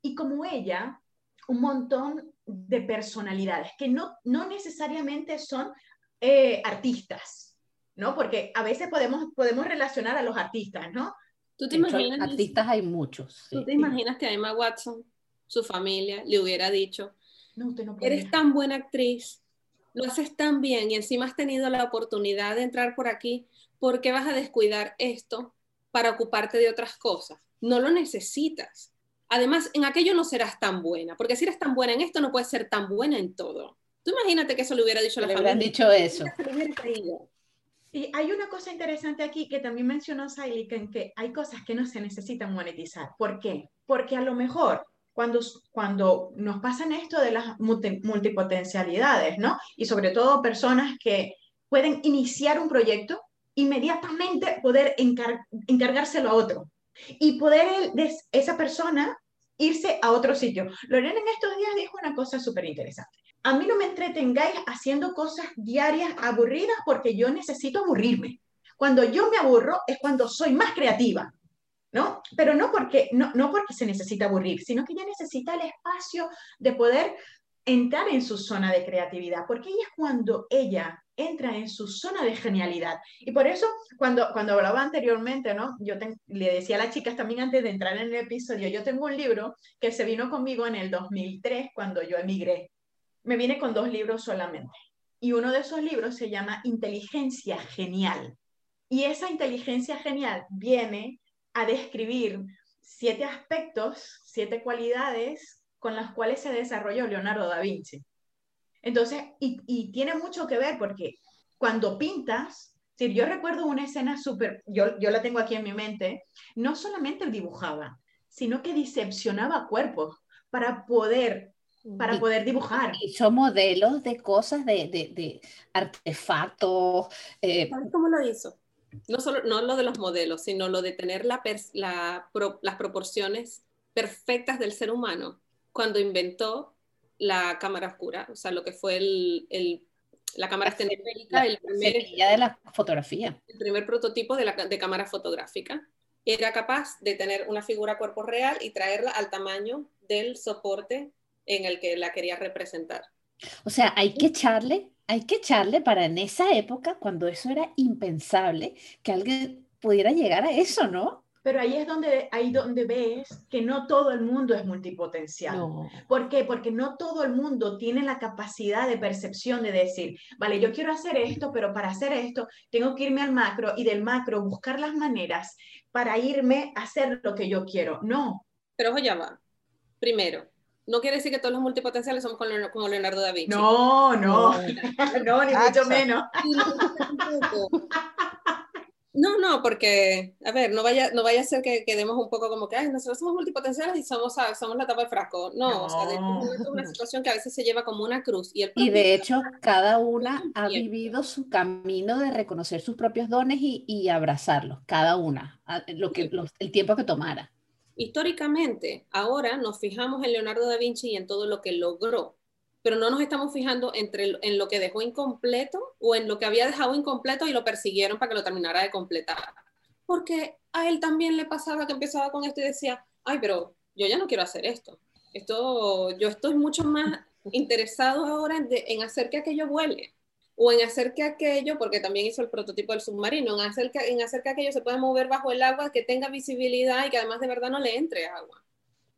Y como ella, un montón de personalidades que no, no necesariamente son eh, artistas, ¿no? Porque a veces podemos, podemos relacionar a los artistas, ¿no? ¿Tú te imaginas? artistas hay muchos. ¿Tú sí. te imaginas que a Emma Watson, su familia, le hubiera dicho, No, usted no eres tan buena actriz, lo haces tan bien y encima has tenido la oportunidad de entrar por aquí, ¿por qué vas a descuidar esto para ocuparte de otras cosas? No lo necesitas. Además, en aquello no serás tan buena, porque si eres tan buena en esto, no puedes ser tan buena en todo. Tú imagínate que eso le hubiera dicho a Le la habrán familia. dicho eso. Le hubiera caído. Y hay una cosa interesante aquí que también mencionó Saily, que, en que hay cosas que no se necesitan monetizar. ¿Por qué? Porque a lo mejor cuando, cuando nos pasan esto de las multipotencialidades, ¿no? Y sobre todo personas que pueden iniciar un proyecto, inmediatamente poder encargárselo a otro y poder esa persona irse a otro sitio. Lorena en estos días dijo una cosa súper interesante. A mí no me entretengáis haciendo cosas diarias aburridas porque yo necesito aburrirme. Cuando yo me aburro es cuando soy más creativa. ¿no? Pero no porque, no, no porque se necesita aburrir, sino que ella necesita el espacio de poder entrar en su zona de creatividad, porque ella es cuando ella entra en su zona de genialidad. Y por eso, cuando, cuando hablaba anteriormente, ¿no? Yo le decía a las chicas también antes de entrar en el episodio, yo tengo un libro que se vino conmigo en el 2003 cuando yo emigré. Me viene con dos libros solamente. Y uno de esos libros se llama Inteligencia Genial. Y esa inteligencia genial viene a describir siete aspectos, siete cualidades con las cuales se desarrolló Leonardo da Vinci. Entonces, y, tiene mucho que ver porque cuando pintas, si yo recuerdo una escena súper, yo, yo la tengo aquí en mi mente, no solamente dibujaba, sino que diseccionaba cuerpos para poder para poder dibujar. Hizo modelos de cosas, de, de, artefactos. Eh, ¿Sabes cómo lo hizo? no solo no lo de los modelos, sino lo de tener la las proporciones perfectas del ser humano cuando inventó la cámara oscura, o sea, lo que fue el, la cámara estendida, el primer, de la fotografía. El primer prototipo de, la, de cámara fotográfica. Era capaz de tener una figura cuerpo real y traerla al tamaño del soporte en el que la quería representar. O sea, hay que echarle hay que echarle para en esa época, cuando eso era impensable, que alguien pudiera llegar a eso, ¿no? Pero ahí es donde, ahí donde ves que no todo el mundo es multipotencial. ¿Por qué? Porque no todo el mundo tiene la capacidad de percepción de decir, vale, yo quiero hacer esto, pero para hacer esto tengo que irme al macro y del macro buscar las maneras para irme a hacer lo que yo quiero. No. Pero oye, va. Primero, no quiere decir que todos los multipotenciales somos como Leonardo da Vinci. No, no, no, ni mucho menos. No, no, porque, a ver, no vaya, no vaya a ser que quedemos un poco como que, ay, nosotros somos multipotenciales y somos, somos la tapa del frasco. No, o sea, es una situación que a veces se lleva como una cruz. Y, y de hecho, cada una ha vivido su camino de reconocer sus propios dones y, y abrazarlos, cada una, lo que, el tiempo que tomara. Históricamente, ahora nos fijamos en Leonardo da Vinci y en todo lo que logró, pero no nos estamos fijando entre, en lo que dejó incompleto o en lo que había dejado incompleto y lo persiguieron para que lo terminara de completar. Porque a él también le pasaba que empezaba con esto y decía, ay, pero yo ya no quiero hacer esto. Esto, yo estoy mucho más interesado ahora en, hacer que aquello vuele o en hacer que aquello, porque también hizo el prototipo del submarino, en hacer que, en hacer que aquello se pueda mover bajo el agua, que tenga visibilidad y que además de verdad no le entre agua.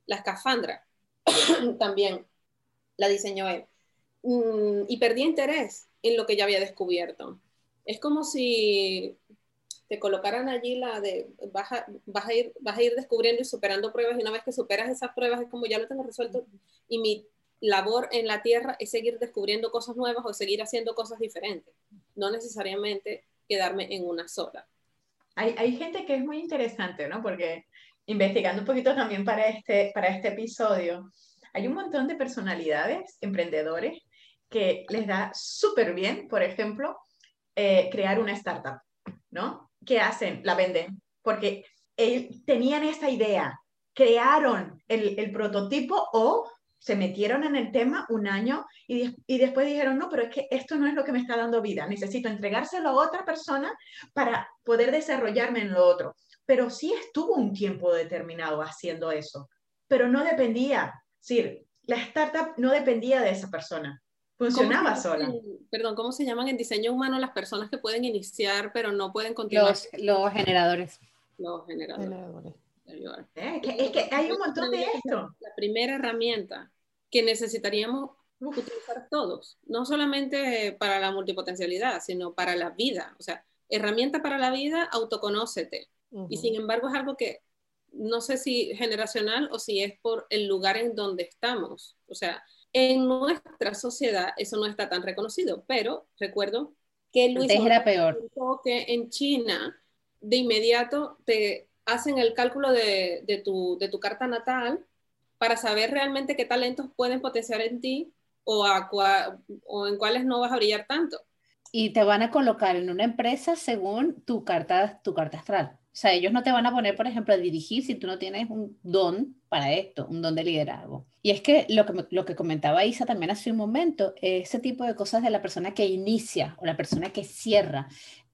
La escafandra también la diseñó él. Mm, y perdí interés en lo que ya había descubierto. Es como si te colocaran allí la de vas a, vas a, ir, vas a ir descubriendo y superando pruebas y una vez que superas esas pruebas es como ya lo tengo resuelto y mi labor en la tierra es seguir descubriendo cosas nuevas o seguir haciendo cosas diferentes, no necesariamente quedarme en una sola. Hay, hay gente que es muy interesante, ¿no? Porque investigando un poquito también para este, para este episodio, hay un montón de personalidades, emprendedores, que les da súper bien, por ejemplo, eh, crear una startup, ¿no? ¿Qué hacen? La venden, porque tenían esa idea, crearon el, el prototipo o se metieron en el tema un año y, y, después dijeron, no, pero es que esto no es lo que me está dando vida, necesito entregárselo a otra persona para poder desarrollarme en lo otro. Pero sí estuvo un tiempo determinado haciendo eso, pero no dependía, sí, la startup no dependía de esa persona, funcionaba sola. Perdón, ¿cómo se llaman en diseño humano las personas que pueden iniciar pero no pueden continuar? Los, los generadores. Los generadores. Eh, es que hay un montón de esto. La primera herramienta que necesitaríamos utilizar todos, no solamente para la multipotencialidad, sino para la vida. O sea, herramienta para la vida, autoconócete. Y sin embargo es algo que no sé si generacional o si es por el lugar en donde estamos. O sea, en nuestra sociedad eso no está tan reconocido, pero recuerdo que Luis era peor. que en China de inmediato te hacen el cálculo de, tu, carta natal para saber realmente qué talentos pueden potenciar en ti o, a o en cuáles no vas a brillar tanto. Y te van a colocar en una empresa según tu carta, tu carta astral. O sea, ellos no te van a poner, por ejemplo, a dirigir si tú no tienes un don para esto, un don de liderazgo. Y es que lo que, lo que comentaba Isa también hace un momento, ese tipo de cosas de la persona que inicia o la persona que cierra,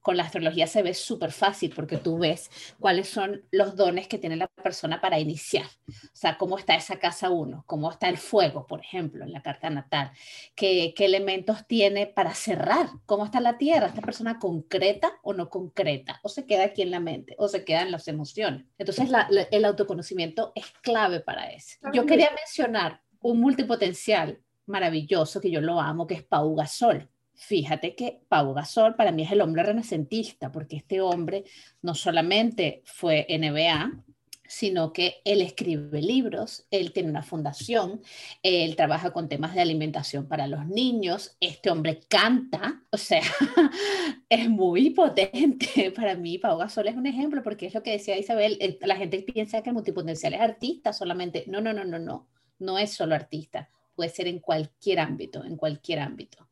con la astrología se ve súper fácil porque tú ves cuáles son los dones que tiene la persona para iniciar. O sea, cómo está esa casa uno, cómo está el fuego, por ejemplo, en la carta natal, qué, qué elementos tiene para cerrar, cómo está la tierra, esta persona concreta o no concreta, o se queda aquí en la mente, o se queda en las emociones. Entonces, el autoconocimiento es clave para eso. Yo quería mencionar un multipotencial maravilloso que yo lo amo, que es Pau Gasol Fíjate que Pau Gasol para mí es el hombre renacentista, porque este hombre no solamente fue NBA, sino que él escribe libros, él tiene una fundación, él trabaja con temas de alimentación para los niños, este hombre canta, o sea, es muy potente. Para mí, Pau Gasol es un ejemplo, porque es lo que decía Isabel, eh, la gente piensa que el multipotencial es artista solamente. No, no, no, no, no, no es solo artista, puede ser en cualquier ámbito, en cualquier ámbito.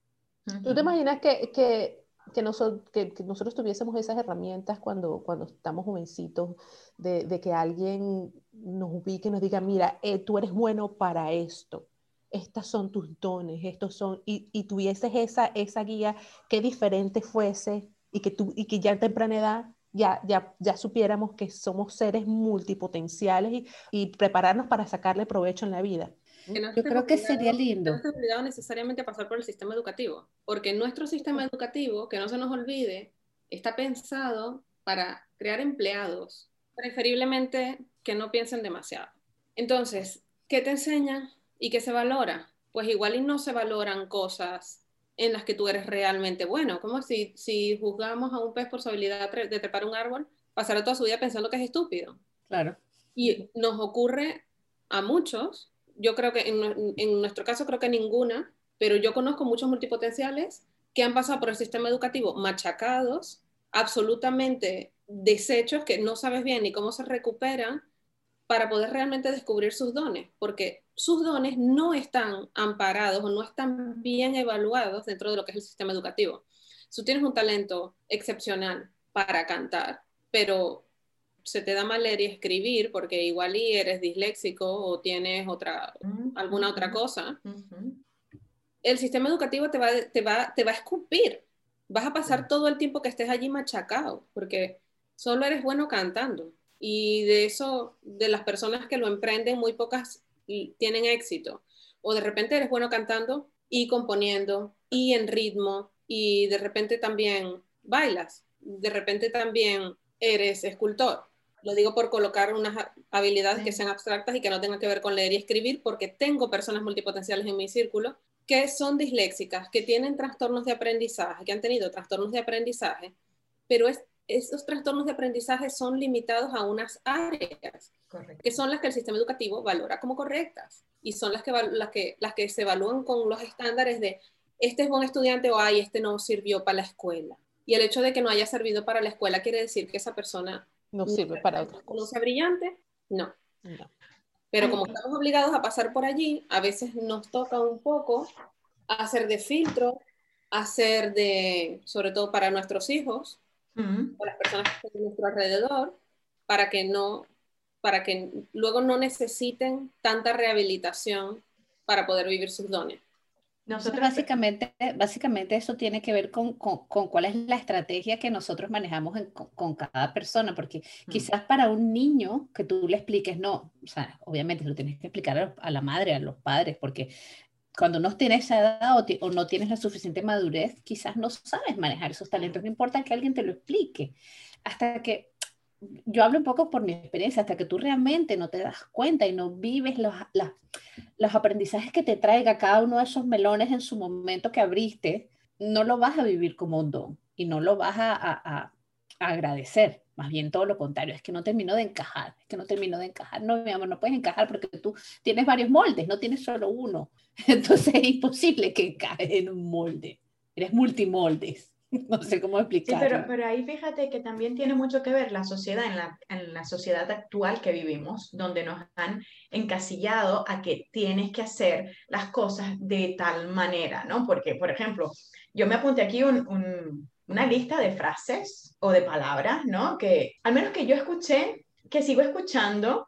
¿Tú te imaginas que, que, que, nosotros tuviésemos esas herramientas cuando, cuando estamos jovencitos, de, de, que alguien nos ubique y nos diga, mira, eh, tú eres bueno para esto, estas son tus dones, estos son, y, y tuvieses esa, esa guía, qué diferente fuese, y que, tú, y que ya en temprana edad ya, ya, ya supiéramos que somos seres multipotenciales y, y prepararnos para sacarle provecho en la vida. Yo creo que sería lindo. No está obligado necesariamente a pasar por el sistema educativo, porque nuestro sistema educativo, que no se nos olvide, está pensado para crear empleados, preferiblemente que no piensen demasiado. Entonces, ¿qué te enseñan y qué se valora? Pues igual y no se valoran cosas en las que tú eres realmente bueno, como si, si juzgamos a un pez por su habilidad de trepar un árbol, pasará toda su vida pensando que es estúpido. Claro. Y nos ocurre a muchos yo creo que en, nuestro caso creo que ninguna, pero yo conozco muchos multipotenciales que han pasado por el sistema educativo machacados, absolutamente deshechos, que no sabes bien ni cómo se recuperan para poder realmente descubrir sus dones, porque sus dones no están amparados o no están bien evaluados dentro de lo que es el sistema educativo. Si tú tienes un talento excepcional para cantar, pero se te da mal leer y escribir porque igual y eres disléxico o tienes otra, alguna otra cosa, el sistema educativo te va, te, va, te va a escupir. Vas a pasar todo el tiempo que estés allí machacado porque solo eres bueno cantando. Y de eso, de las personas que lo emprenden, muy pocas tienen éxito. O de repente eres bueno cantando y componiendo y en ritmo y de repente también bailas. De repente también eres escultor lo digo por colocar unas habilidades que sean abstractas y que no tengan que ver con leer y escribir, porque tengo personas multipotenciales en mi círculo que son disléxicas, que tienen trastornos de aprendizaje, que han tenido trastornos de aprendizaje, pero esos trastornos de aprendizaje son limitados a unas áreas, que son las que el sistema educativo valora como correctas y son las que, las, que, las que se evalúan con los estándares de este es buen estudiante o ay, este no sirvió para la escuela. Y el hecho de que no haya servido para la escuela quiere decir que esa persona no sirve para otras cosas. ¿No sea brillante? No. Pero como estamos obligados a pasar por allí, a veces nos toca un poco hacer de filtro, hacer de, sobre todo para nuestros hijos, para las personas que están a nuestro alrededor, para que no, para que luego no necesiten tanta rehabilitación para poder vivir sus dones. Nosotros... Básicamente, básicamente eso tiene que ver con, con, con, cuál es la estrategia que nosotros manejamos con, con, cada persona, porque mm. quizás para un niño que tú le expliques, no, o sea, obviamente lo tienes que explicar a, la madre, a los padres, porque cuando no tienes esa edad o, o, no tienes la suficiente madurez, quizás no sabes manejar esos talentos, no importa que alguien te lo explique, hasta que yo hablo un poco por mi experiencia, hasta que tú realmente no te das cuenta y no vives los, los aprendizajes que te traiga cada uno de esos melones en su momento que abriste, no lo vas a vivir como un don y no lo vas a, a, agradecer. Más bien todo lo contrario, es que no termino de encajar, es que no termino de encajar. No, mi amor, no puedes encajar porque tú tienes varios moldes, no tienes solo uno. Entonces es imposible que encajes en un molde. Eres multimoldes. no sé cómo Sí, explicarlo. pero, pero ahí fíjate que también tiene mucho que ver la sociedad, en la, en la sociedad actual que vivimos, donde nos han encasillado a que tienes que hacer las cosas de tal manera, ¿no? Porque, por ejemplo, yo me apunté aquí un- un- una lista de frases o de palabras, ¿no? Que al menos que yo escuché, que sigo escuchando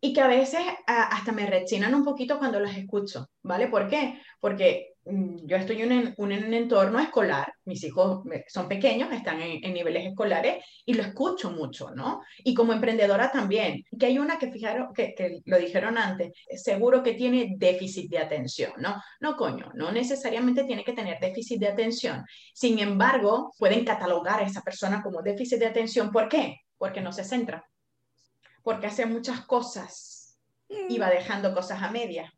y que a veces a- hasta me rechinan un poquito cuando las escucho, ¿vale? ¿Por qué? Porque yo estoy en un, un- en un entorno escolar, mis hijos eh, son pequeños, están en, en niveles escolares y lo escucho mucho, ¿no? Y como emprendedora también, que hay una que fijaron, que, que lo dijeron antes, seguro que tiene déficit de atención, ¿no? No, coño, no necesariamente tiene que tener déficit de atención. Sin embargo, pueden catalogar a esa persona como déficit de atención. ¿Por qué? Porque no se centra, porque hace muchas cosas y va dejando cosas a medias,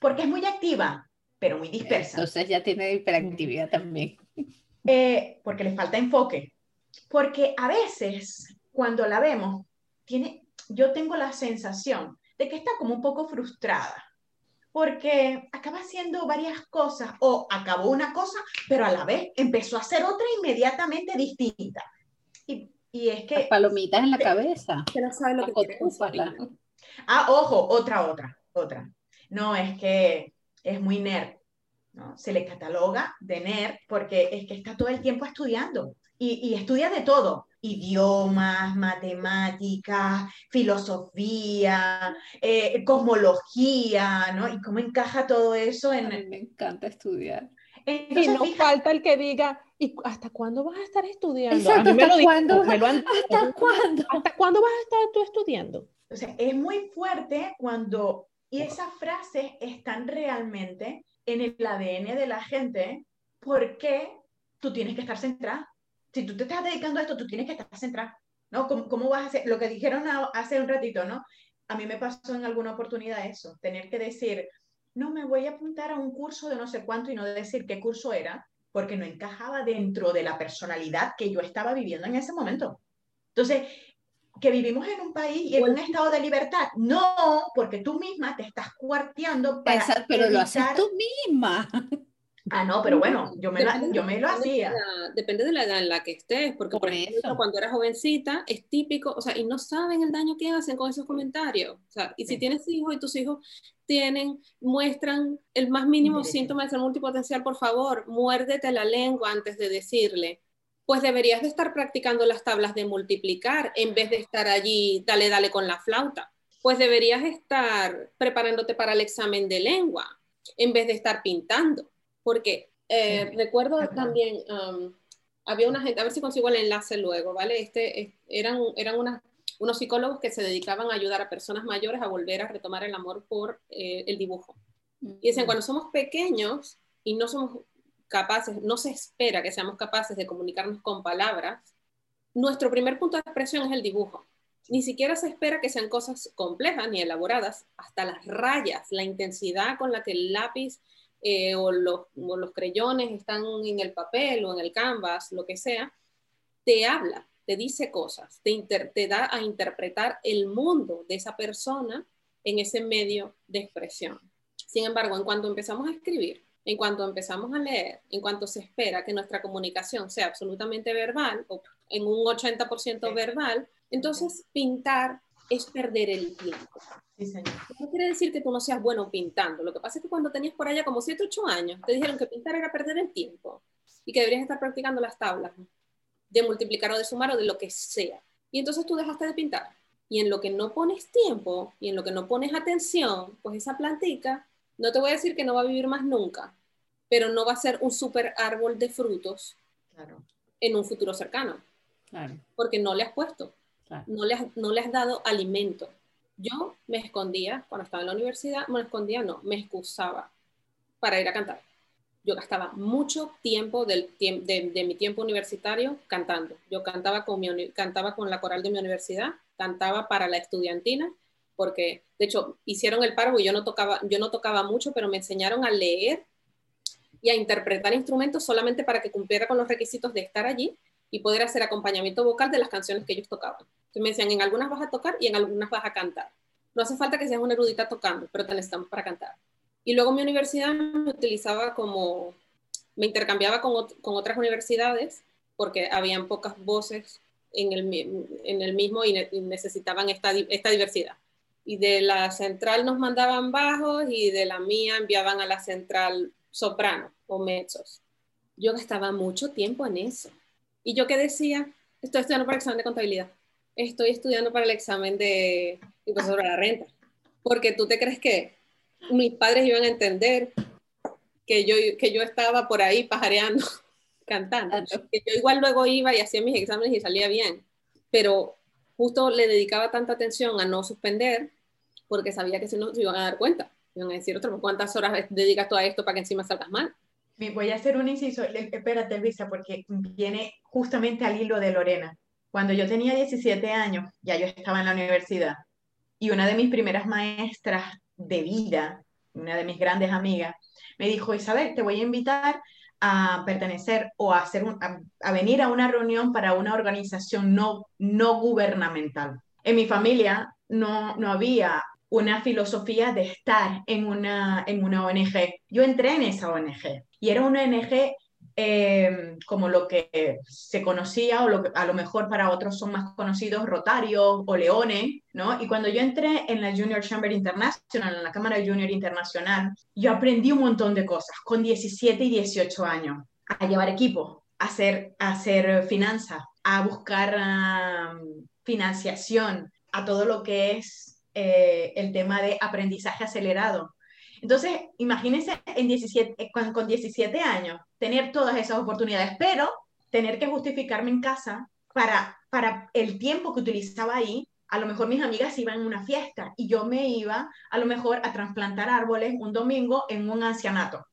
porque es muy activa, pero muy dispersa. Entonces ya tiene hiperactividad también. Eh, porque le falta enfoque. Porque a veces, cuando la vemos, tiene, yo tengo la sensación de que está como un poco frustrada, porque acaba haciendo varias cosas o acabó una cosa, pero a la vez empezó a hacer otra inmediatamente distinta. Y, y es Las que, palomitas en la cabeza. Que no sabe lo que ah, ojo, otra, otra, otra. No, es que es muy nerd, ¿no? Se le cataloga de nerd porque es que está todo el tiempo estudiando y, y estudia de todo, idiomas, matemáticas, filosofía, eh, cosmología, ¿no? Y cómo encaja todo eso A en... mí me encanta estudiar. Y Entonces, no fija- falta el que diga, ¿y hasta cuándo vas a estar estudiando? Exacto, a mí me ¿hasta lo cuándo? lo han- ¿Hasta cuándo? ¿Hasta cuándo vas a estar tú estudiando? O sea, es muy fuerte cuando y esas frases están realmente en el ADN de la gente porque tú tienes que estar centrada. Si tú te estás dedicando a esto, tú tienes que estar centrada. ¿no? ¿Cómo, cómo vas a hacer? Lo que dijeron hace un ratito, ¿no? A mí me pasó en alguna oportunidad eso, tener que decir, no me voy a apuntar a un curso de no sé cuánto y no decir qué curso era, porque no encajaba dentro de la personalidad que yo estaba viviendo en ese momento. Entonces, que vivimos en un país y en un estado de libertad. No, porque tú misma te estás cuarteando para Esa- pero lo haces evitar- tú misma. Ah, no, pero bueno, yo me, la- yo me lo depende de hacía. la- depende de la edad en la que estés, porque por, Por ejemplo, cuando era jovencita es típico, o sea, y no saben el daño que hacen con esos comentarios. O sea, y si Sí. tienes hijos y tus hijos tienen, muestran el más mínimo Sí. síntoma de ser multipotencial, por favor, muérdete la lengua antes de decirle. Pues deberías de estar practicando las tablas de multiplicar en vez de estar allí, dale, dale con la flauta. Pues deberías estar preparándote para el examen de lengua en vez de estar pintando. Porque eh, Sí. recuerdo Ajá. también, um, había una gente, a ver si consigo el enlace luego, ¿vale? Este, es- eran eran unas- unos psicólogos que se dedicaban a ayudar a personas mayores a volver a retomar el amor por eh, el dibujo. Y dicen, cuando somos pequeños y no somos capaces, no se espera que seamos capaces de comunicarnos con palabras, nuestro primer punto de expresión es el dibujo. Ni siquiera se espera que sean cosas complejas ni elaboradas, hasta las rayas, la intensidad con la que el lápiz eh, o, los, o los creyones están en el papel o en el canvas, lo que sea, te habla, te dice cosas, te, da a interpretar el mundo de esa persona en ese medio de expresión. Sin embargo, en cuanto empezamos a escribir, en cuanto empezamos a leer, en cuanto se espera que nuestra comunicación sea absolutamente verbal o en un 80% Sí. verbal, entonces pintar es perder el tiempo. Sí, señor. No quiere decir que tú no seas bueno pintando. Lo que pasa es que cuando tenías por allá como 7, 8 años, te dijeron que pintar era perder el tiempo y que deberías estar practicando las tablas de multiplicar o de sumar o de lo que sea. Y entonces tú dejaste de pintar. Y en lo que no pones tiempo y en lo que no pones atención, pues esa plantica, no te voy a decir que no va a vivir más nunca, pero no va a ser un super árbol de frutos Claro. en un futuro cercano, Claro, porque no le has puesto claro. no le, has, no le has dado alimento. Yo me escondía, cuando estaba en la universidad, me escondía, no, me excusaba para ir a cantar. Yo gastaba mucho tiempo del, de, de mi tiempo universitario cantando. Yo cantaba con, mi, cantaba con la coral de mi universidad, cantaba para la estudiantina, porque de hecho hicieron el paro y yo no tocaba, yo no tocaba mucho, pero me enseñaron a leer y a interpretar instrumentos solamente para que cumpliera con los requisitos de estar allí y poder hacer acompañamiento vocal de las canciones que ellos tocaban. Entonces me decían, en algunas vas a tocar y en algunas vas a cantar. No hace falta que seas una erudita tocando, pero te necesitamos para cantar. Y luego mi universidad me utilizaba como me intercambiaba con, con otras universidades porque habían pocas voces en el, en el mismo y, necesitaban esta, esta diversidad. Y de la central nos mandaban bajos y de la mía enviaban a la central soprano o mezzos. Yo gastaba mucho tiempo en eso. Y yo que decía, estoy estudiando para el examen de contabilidad, estoy estudiando para el examen de impuesto sobre la renta, porque tú te crees que mis padres iban a entender que yo, que yo estaba por ahí pajareando cantando. Que yo igual luego iba y hacía mis exámenes y salía bien, pero justo le dedicaba tanta atención a no suspender porque sabía que si no se iban a dar cuenta. Iban a decir, otro, ¿cuántas horas dedicas tú a esto para que encima salgas mal? Voy a hacer un inciso, espérate Luisa, porque viene justamente al hilo de Lorena. Cuando yo tenía 17 años, ya yo estaba en la universidad, y una de mis primeras maestras de vida, una de mis grandes amigas, me dijo, Isabel, te voy a invitar a pertenecer o a, hacer a, venir a una reunión para una organización no, no gubernamental. En mi familia no, no había una filosofía de estar en una, en una ONG. Yo entré en esa ONG y era una ONG Em, como lo que se conocía o lo que a lo mejor para otros son más conocidos, Rotario o Leone, ¿no? Y cuando yo entré en la Junior Chamber International, en la Cámara Junior Internacional, yo aprendí un montón de cosas con 17 y 18 años, a llevar equipo, a hacer, a hacer finanzas, a buscar financiación, a todo lo que es eh, el tema de aprendizaje acelerado. Entonces, imagínense en 17, eh, con, con 17 años tener todas esas oportunidades, pero tener que justificarme en casa para, para el tiempo que utilizaba ahí. A lo mejor mis amigas iban a una fiesta y yo me iba a lo mejor a trasplantar árboles un domingo en un ancianato.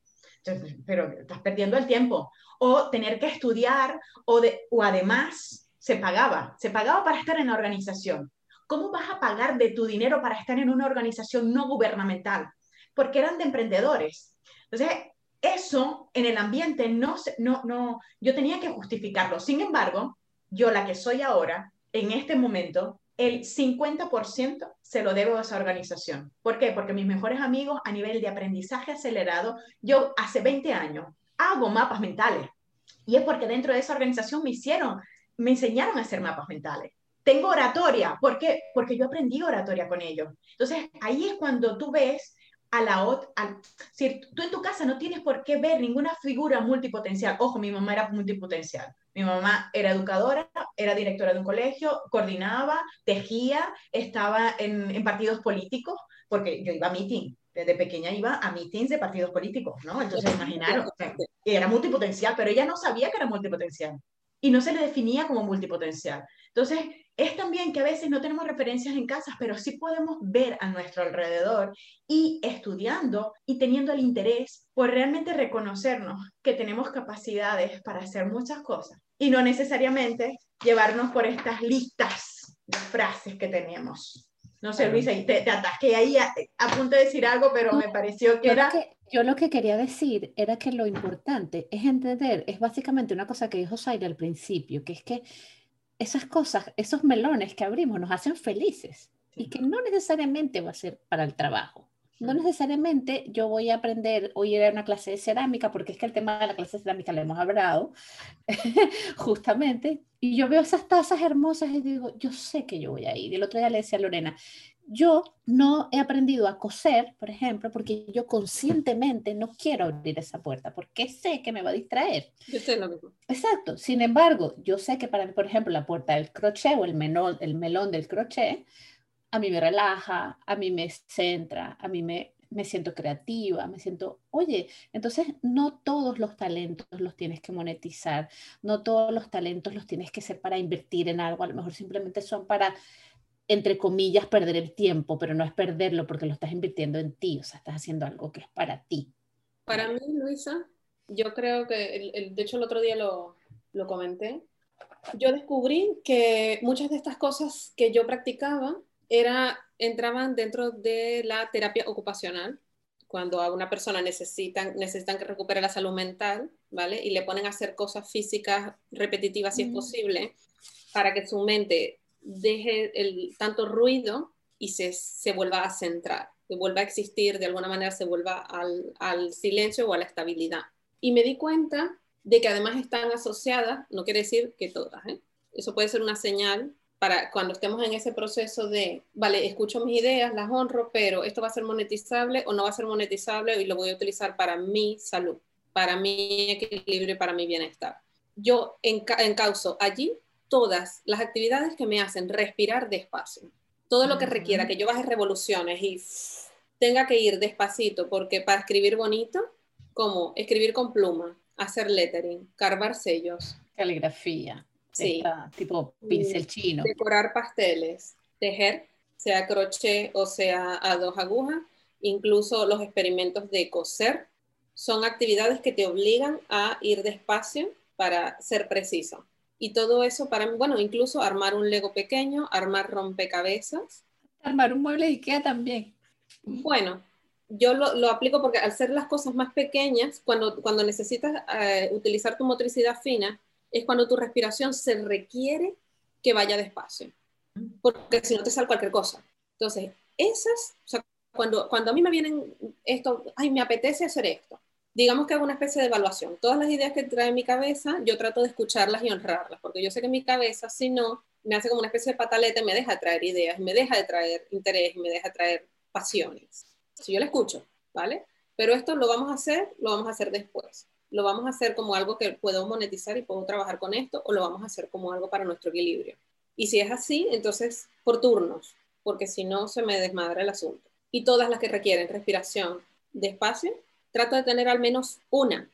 pero estás perdiendo el tiempo. O tener que estudiar o, de, o además se pagaba, se pagaba para estar en la organización. ¿Cómo vas a pagar de tu dinero para estar en una organización no gubernamental? Porque eran de emprendedores. Entonces, eso en el ambiente no, no, no, yo tenía que justificarlo. Sin embargo, yo la que soy ahora, en este momento, el 50% se lo debo a esa organización. ¿Por qué? Porque mis mejores amigos a nivel de aprendizaje acelerado, yo hace 20 años hago mapas mentales. Y es porque dentro de esa organización me hicieron, me enseñaron a hacer mapas mentales. Tengo oratoria. ¿Por qué? Porque yo aprendí oratoria con ellos. Entonces, ahí es cuando tú ves a la otra, si tú en tu casa no tienes por qué ver ninguna figura multipotencial, ojo, mi mamá era multipotencial, mi mamá era educadora, era directora de un colegio, coordinaba, tejía, estaba en, en partidos políticos, porque yo iba a meeting, desde pequeña iba a meetings de partidos políticos, ¿no? Entonces, imaginaron, era multipotencial, pero ella no sabía que era multipotencial y no se le definía como multipotencial. Entonces, es también que a veces no tenemos referencias en casa, pero sí podemos ver a nuestro alrededor y estudiando y teniendo el interés por realmente reconocernos que tenemos capacidades para hacer muchas cosas y no necesariamente llevarnos por estas listas de frases que tenemos. No sé, Luisa, te, te atasqué ahí a, punto de decir algo, pero me pareció que era... yo lo que quería decir era que lo importante es entender, es básicamente una cosa que dijo Zaire al principio, que es que esas cosas, esos melones que abrimos nos hacen felices y que no necesariamente va a ser para el trabajo. No necesariamente yo voy a aprender o ir a una clase de cerámica, porque es que el tema de la clase de cerámica le hemos hablado, justamente, y yo veo esas tazas hermosas y digo, yo sé que yo voy a ir. Y el otro día le decía a Lorena, yo no he aprendido a coser, por ejemplo, porque yo conscientemente no quiero abrir esa puerta, porque sé que me va a distraer. Yo sé lo mismo. Exacto. Sin embargo, yo sé que para mí, por ejemplo, la puerta del crochet o el melón, el melón del crochet, a mí me relaja, a mí me centra, a mí me, me siento creativa, me siento, oye, entonces no todos los talentos los tienes que monetizar, no todos los talentos los tienes que ser para invertir en algo, a lo mejor simplemente son para entre comillas, perder el tiempo, pero no es perderlo porque lo estás invirtiendo en ti, o sea, estás haciendo algo que es para ti. Para mí, Luisa, yo creo que, el, de hecho el otro día lo, lo comenté, yo descubrí que muchas de estas cosas que yo practicaba era, entraban dentro de la terapia ocupacional, cuando a una persona necesitan, necesitan que recupere la salud mental, ¿vale? Y le ponen a hacer cosas físicas repetitivas si es posible, para que su mente deje el tanto ruido y se, se vuelva a centrar, que vuelva a existir, de alguna manera se vuelva al, al, silencio o a la estabilidad. Y me di cuenta de que además están asociadas, no quiere decir que todas, ¿eh? eso puede ser una señal para cuando estemos en ese proceso de, vale, escucho mis ideas, las honro, pero esto va a ser monetizable o no va a ser monetizable y lo voy a utilizar para mi salud, para mi equilibrio, para mi bienestar. Yo encauso allí todas las actividades que me hacen respirar despacio. Todo lo que requiera que yo baje revoluciones y tenga que ir despacito, porque para escribir bonito, como escribir con pluma, hacer lettering, carvar sellos. Caligrafía Sí. tipo pincel chino. Decorar pasteles, tejer, sea crochet o sea a dos agujas, incluso los experimentos de coser, son actividades que te obligan a ir despacio para ser preciso. Y todo eso para mí, bueno, incluso armar un Lego pequeño, armar rompecabezas. Armar un mueble de Ikea también. Bueno, yo lo, lo, aplico porque al ser las cosas más pequeñas, cuando, cuando necesitas eh, utilizar tu motricidad fina, es cuando tu respiración se requiere que vaya despacio, porque si no te sale cualquier cosa. Entonces, esas, o sea, cuando, cuando a mí me vienen esto, ay, me apetece hacer esto, digamos que hago una especie de evaluación. Todas las ideas que trae mi cabeza, yo trato de escucharlas y honrarlas, porque yo sé que mi cabeza, si no, me hace como una especie de pataleta y me deja de traer ideas, me deja de traer interés, me deja de traer pasiones. Si yo la escucho, ¿vale? Pero esto lo vamos a hacer, lo vamos a hacer después lo vamos a hacer como algo que puedo monetizar y puedo trabajar con esto, o lo vamos a hacer como algo para nuestro equilibrio. Y si es así, entonces por turnos, porque si no se me desmadra el asunto. Y todas las que requieren respiración despacio, trato de tener al menos una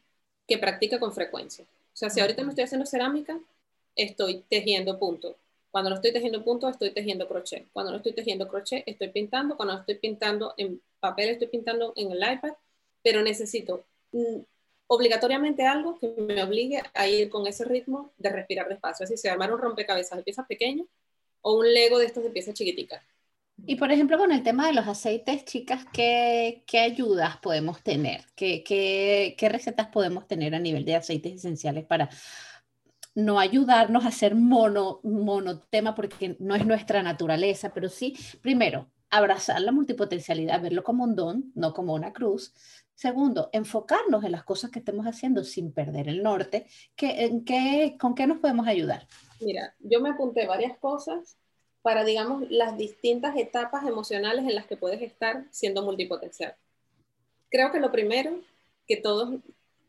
que practique con frecuencia. O sea, si ahorita me estoy haciendo cerámica, estoy tejiendo punto. Cuando no estoy tejiendo punto, estoy tejiendo crochet. Cuando no estoy tejiendo crochet, estoy pintando. Cuando no estoy pintando en papel, estoy pintando en el iPad. Pero necesito obligatoriamente algo que me obligue a ir con ese ritmo de respirar despacio. Así sea, armar un rompecabezas de piezas pequeñas o un Lego de estos de piezas chiquiticas. Y por ejemplo, con el tema de los aceites, chicas, ¿qué, qué ayudas podemos tener? ¿Qué, ¿Qué, qué, recetas podemos tener a nivel de aceites esenciales para no ayudarnos a hacer mono, monotema porque no es nuestra naturaleza, pero sí, primero, abrazar la multipotencialidad, verlo como un don, no como una cruz. Segundo, enfocarnos en las cosas que estemos haciendo sin perder el norte. ¿Qué, en ¿Con qué nos podemos ayudar? Mira, yo me apunté varias cosas para, digamos, las distintas etapas emocionales en las que puedes estar siendo multipotencial. Creo que lo primero que todos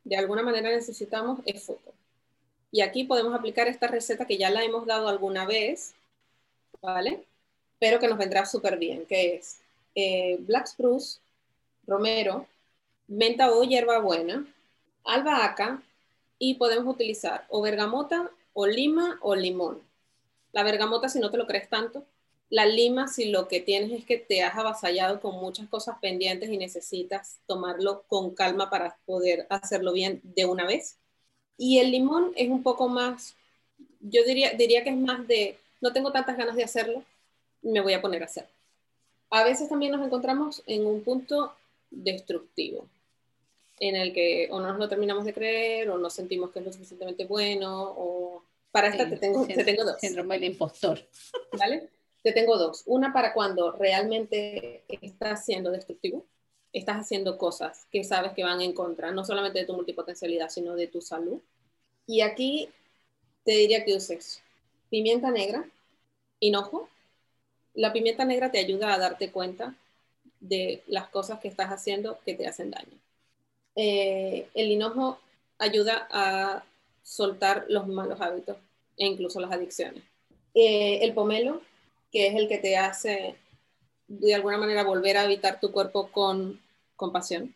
de alguna manera necesitamos es foco. Y aquí podemos aplicar esta receta que ya la hemos dado alguna vez, ¿vale? Pero que nos vendrá súper bien, que es eh, Black Spruce, romero, menta o hierbabuena, albahaca y podemos utilizar o bergamota o lima o limón. La bergamota si no te lo crees tanto, la lima si lo que tienes es que te has avasallado con muchas cosas pendientes y necesitas tomarlo con calma para poder hacerlo bien de una vez. Y el limón es un poco más, yo diría, diría que es más de, no tengo tantas ganas de hacerlo, me voy a poner a hacer. A veces también nos encontramos en un punto destructivo en el que o no nos lo terminamos de creer o no sentimos que es lo suficientemente bueno o para esta te, tengo, te tengo dos. Síndrome del impostor. ¿Vale? Te tengo dos. Una para cuando realmente estás siendo destructivo, estás haciendo cosas que sabes que van en contra, no solamente de tu multipotencialidad, sino de tu salud. Y aquí te diría que uses pimienta negra, hinojo. La pimienta negra te ayuda a darte cuenta de las cosas que estás haciendo que te hacen daño. Eh, el hinojo ayuda a soltar los malos hábitos e incluso las adicciones. Eh, el pomelo, que es el que te hace de alguna manera volver a habitar tu cuerpo con compasión.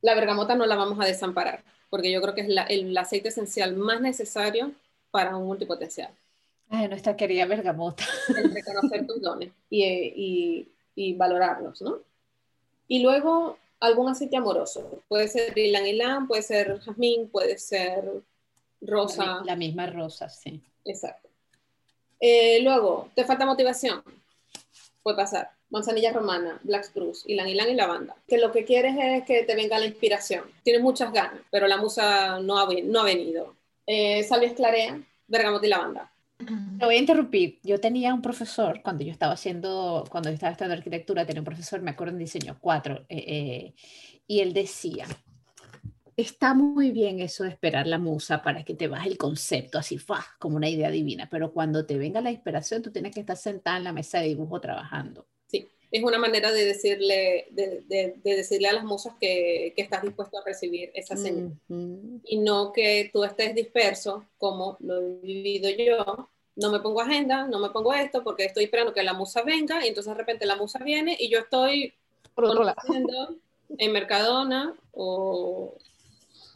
La bergamota no la vamos a desamparar, porque yo creo que es el aceite esencial más necesario para un multipotencial. Ay, nuestra querida bergamota. El reconocer tus dones y, y, y valorarlos, ¿no? Y luego algún aceite amoroso. Puede ser ylang ylang, puede ser jazmín, puede ser rosa. La, misma rosa, sí. Exacto. Eh, luego, ¿te falta motivación? Puede pasar. Manzanilla romana, black spruce, ylang ylang y lavanda. Que lo que quieres es que te venga la inspiración. Tienes muchas ganas, pero la musa no ha, no ha venido. Eh, salvia esclarea, bergamota y lavanda. Te voy a interrumpir. Yo tenía un profesor, cuando yo estaba haciendo, cuando yo estaba estudiando arquitectura, tenía un profesor, me acuerdo en diseño 4, eh, eh, y él decía, está muy bien eso de esperar la musa para que te baje el concepto así, fa, como una idea divina, pero cuando te venga la inspiración, tú tienes que estar sentada en la mesa de dibujo trabajando. Sí, es una manera de decirle, de, de, decirle a las musas que, que, estás dispuesto a recibir esa señal. Y no que tú estés disperso, como lo he vivido yo. No me pongo agenda, no me pongo esto, porque estoy esperando que la musa venga, y entonces de repente la musa viene y yo estoy por otro lado en Mercadona o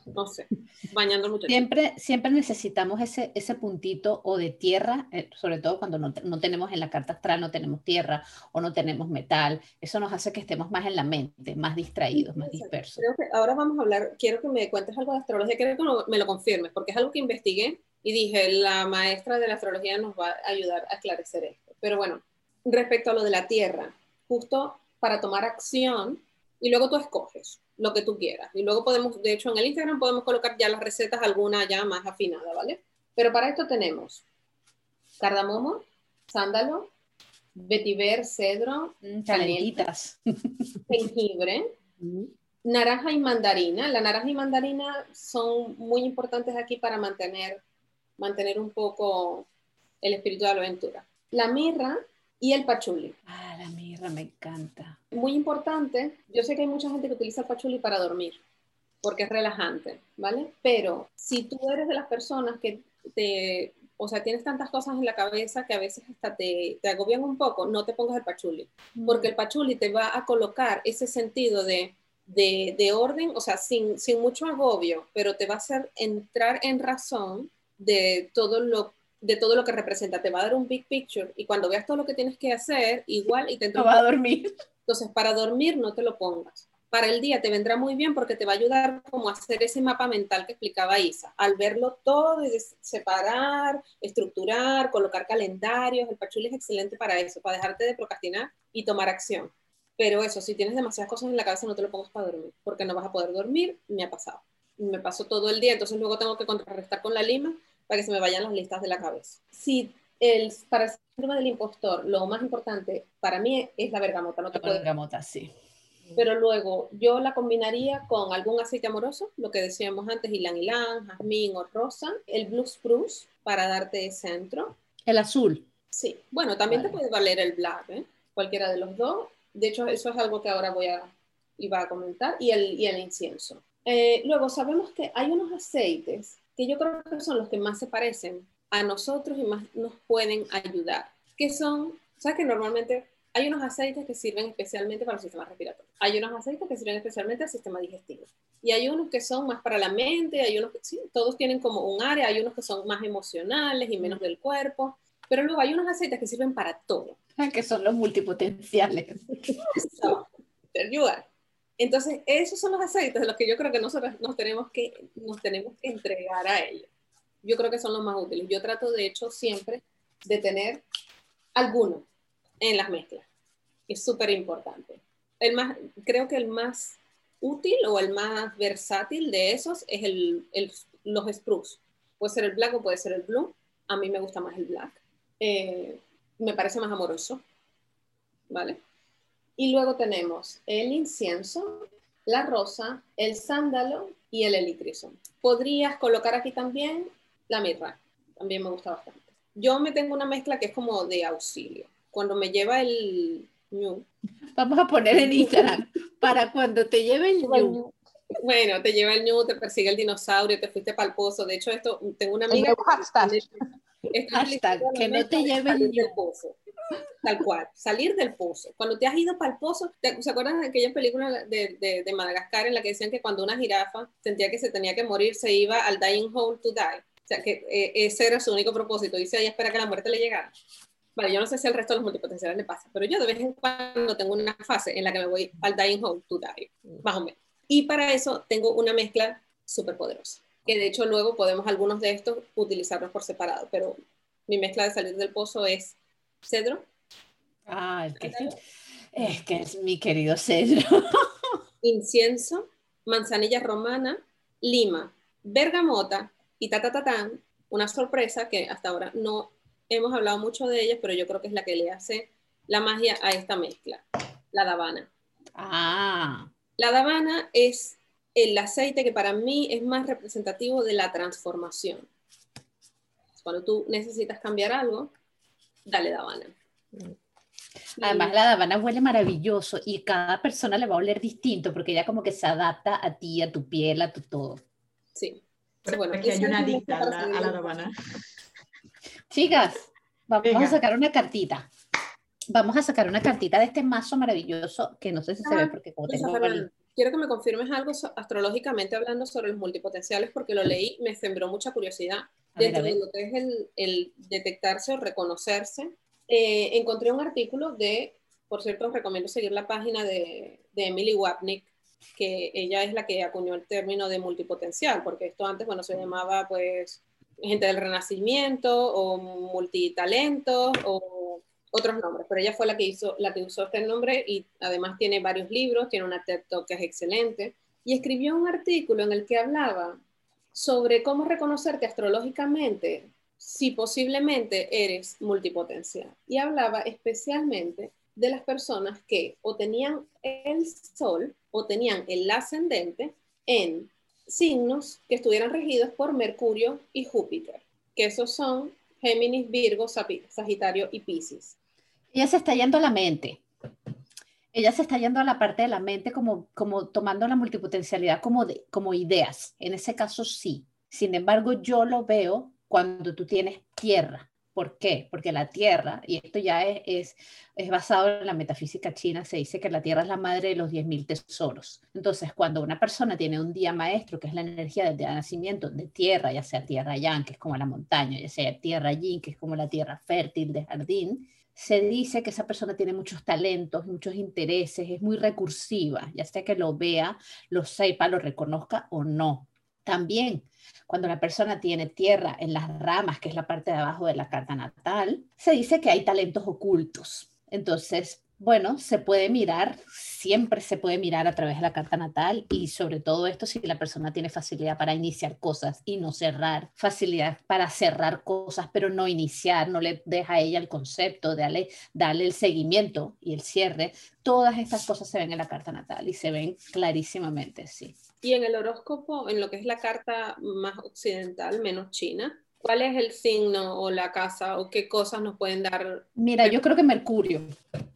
no sé, bañando mucho. Siempre, siempre necesitamos ese, ese puntito o de tierra, eh, sobre todo cuando no, no, tenemos en la carta astral, no tenemos tierra o no tenemos metal. Eso nos hace que estemos más en la mente, más distraídos, más dispersos. Creo que ahora vamos a hablar, quiero que me cuentes algo de astrología, quiero que me lo confirmes, porque es algo que investigué y dije, la maestra de la astrología nos va a ayudar a esclarecer esto. Pero bueno, respecto a lo de la tierra, justo para tomar acción, y luego tú escoges lo que tú quieras. Y luego podemos, de hecho en el Instagram podemos colocar ya las recetas, alguna ya más afinada, ¿vale? Pero para esto tenemos cardamomo, sándalo, vetiver, cedro, mm, canelitas, jengibre, mm. naranja y mandarina. La naranja y mandarina son muy importantes aquí para mantener, mantener un poco el espíritu de la aventura. La mirra y el pachuli. Ah, la mirra me encanta. Muy importante, yo sé que hay mucha gente que utiliza el pachuli para dormir, porque es relajante, ¿vale? Pero si tú eres de las personas que te, o sea, tienes tantas cosas en la cabeza que a veces hasta te, te agobian un poco, no te pongas el pachuli, mm. porque el pachuli te va a colocar ese sentido de, de, de orden, o sea, sin, sin mucho agobio, pero te va a hacer entrar en razón de todo lo de todo lo que representa, te va a dar un big picture y cuando veas todo lo que tienes que hacer, igual y te va a dormir. Entonces, para dormir no te lo pongas. Para el día te vendrá muy bien porque te va a ayudar como a hacer ese mapa mental que explicaba Isa. Al verlo todo y separar, estructurar, colocar calendarios, el pachuli es excelente para eso, para dejarte de procrastinar y tomar acción. Pero eso, si tienes demasiadas cosas en la cabeza, no te lo pongas para dormir, porque no vas a poder dormir. Me ha pasado. Me pasó todo el día, entonces luego tengo que contrarrestar con la lima para que se me vayan las listas de la cabeza. Si el, para el síndrome del impostor, lo más importante para mí es la bergamota. No te la bergamota, sí. Pero luego yo la combinaría con algún aceite amoroso, lo que decíamos antes, ylang ylang, jazmín o rosa, el blue spruce para darte centro. El azul. Sí, bueno, también te puede valer el black, ¿eh? cualquiera de los dos. De hecho, eso es algo que ahora voy a, iba a comentar, y el, y el incienso. Eh, luego, sabemos que hay unos aceites que yo creo que son los que más se parecen a nosotros y más nos pueden ayudar, que son, sabes que normalmente hay unos aceites que sirven especialmente para el sistema respiratorio, hay unos aceites que sirven especialmente al sistema digestivo, y hay unos que son más para la mente, hay unos que sí, todos tienen como un área, hay unos que son más emocionales y menos del cuerpo, pero luego hay unos aceites que sirven para todo. Que son los multipotenciales. ayudar. Entonces, esos son los aceites de los que yo creo que nosotros nos tenemos que, nos tenemos que entregar a ellos. Yo creo que son los más útiles. Yo trato, de hecho, siempre de tener alguno en las mezclas. Es súper importante. El más, creo que el más útil o el más versátil de esos es el, el, los spruce. Puede ser el black o puede ser el blue. A mí me gusta más el black. Eh, me parece más amoroso. ¿Vale? Y luego tenemos el incienso, la rosa, el sándalo y el elitrizo. Podrías colocar aquí también la mirra, también me gusta bastante. Yo me tengo una mezcla que es como de auxilio. Cuando me lleva el ñu. Vamos a poner en Instagram para cuando te lleve el ñu. Bueno, te lleva el ñu, te persigue el dinosaurio, te fuiste para el pozo. De hecho, esto tengo una amiga. hashtag, que no te lleve el ñu. Tal cual, salir del pozo. Cuando te has ido para el pozo, ¿se acuerdan de aquella película de, de, de, Madagascar en la que decían que cuando una jirafa sentía que se tenía que morir, se iba al dying hole to die? O sea, que eh, ese era su único propósito. Dice, ella espera que la muerte le llegara. Vale, yo no sé si al resto de los multipotenciales le pasa, pero yo de vez en cuando tengo una fase en la que me voy al dying hole to die, más o menos. Y para eso tengo una mezcla súper poderosa, que de hecho luego podemos algunos de estos utilizarlos por separado, pero mi mezcla de salir del pozo es cedro. Ah, es que, es que es mi querido cedro. Incienso, manzanilla romana, lima, bergamota y ta, ta, ta, tan, una sorpresa que hasta ahora no hemos hablado mucho de ella, pero yo creo que es la que le hace la magia a esta mezcla, la davana. Ah. La davana es el aceite que para mí es más representativo de la transformación. Cuando tú necesitas cambiar algo, dale Davana. Además, la Davana huele maravilloso y cada persona le va a oler distinto porque ella como que se adapta a ti, a tu piel, a tu todo. Sí. Pero bueno, aquí hay una adicta a la, a la. Davana. Chicas, vamos Venga. a sacar una cartita. Vamos a sacar una cartita de este mazo maravilloso que no sé si se ve Ah, porque como tengo quiero que me confirmes algo astrológicamente hablando sobre los multipotenciales porque lo leí, me sembró mucha curiosidad. Dentro de lo que es el, el detectarse o reconocerse, eh, encontré un artículo de, por cierto, os recomiendo seguir la página de, de Emily Wapnick, que ella es la que acuñó el término de multipotencial, porque esto antes, bueno, se llamaba pues gente del renacimiento o multitalentos o otros nombres, pero ella fue la que hizo, la que usó este nombre y además tiene varios libros, tiene una TED Talk que es excelente. Y escribió un artículo en el que hablaba sobre cómo reconocerte astrológicamente si posiblemente eres multipotencial y hablaba especialmente de las personas que o tenían el sol o tenían el ascendente en signos que estuvieran regidos por Mercurio y Júpiter, que esos son Géminis, Virgo, Sagitario y Piscis. Ella se está yendo la mente. Ella se está yendo a la parte de la mente como, como tomando la multipotencialidad como, de, como ideas. En ese caso sí. Sin embargo, yo lo veo cuando tú tienes tierra. ¿Por qué? Porque la tierra, y esto ya es, es, es basado en la metafísica china, se dice que la tierra es la madre de los 10.000 tesoros. Entonces, cuando una persona tiene un día maestro, que es la energía del día de nacimiento de tierra, ya sea tierra yang, que es como la montaña, ya sea tierra yin, que es como la tierra fértil de jardín, se dice que esa persona tiene muchos talentos, muchos intereses, es muy recursiva, ya sea que lo vea, lo sepa, lo reconozca o no. También, cuando la persona tiene tierra en las ramas, que es la parte de abajo de la carta natal, se dice que hay talentos ocultos. Entonces, bueno, se puede mirar, siempre se puede mirar a través de la carta natal y sobre todo esto si la persona tiene facilidad para iniciar cosas y no cerrar, facilidad para cerrar cosas pero no iniciar, no le deja a ella el concepto, darle, darle el seguimiento y el cierre, todas estas cosas se ven en la carta natal y se ven clarísimamente, sí. Y en el horóscopo, en lo que es la carta más occidental, menos china, ¿cuál es el signo o la casa o qué cosas nos pueden dar? Mira, yo creo que Mercurio.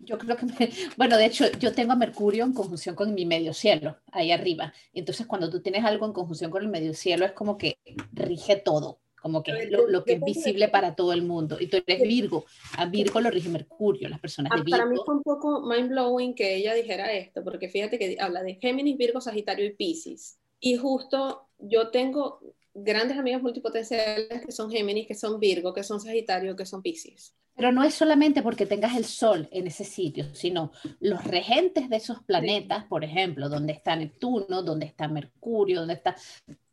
Yo creo que, me- bueno, de hecho, yo tengo a Mercurio en conjunción con mi medio cielo, ahí arriba. Entonces, cuando tú tienes algo en conjunción con el medio cielo, es como que rige todo, como que lo, lo que es visible para todo el mundo. Y tú eres Virgo, a Virgo lo rige Mercurio, las personas Ah, de para mí Virgo. fue un poco mind blowing que ella dijera esto, porque fíjate que habla de Géminis, Virgo, Sagitario y Piscis. Y justo yo tengo grandes amigos multipotenciales que son Géminis, que son Virgo, que son Sagitario, que son Piscis. Pero no es solamente porque tengas el Sol en ese sitio, sino los regentes de esos planetas, por ejemplo, donde está Neptuno, donde está Mercurio, donde está,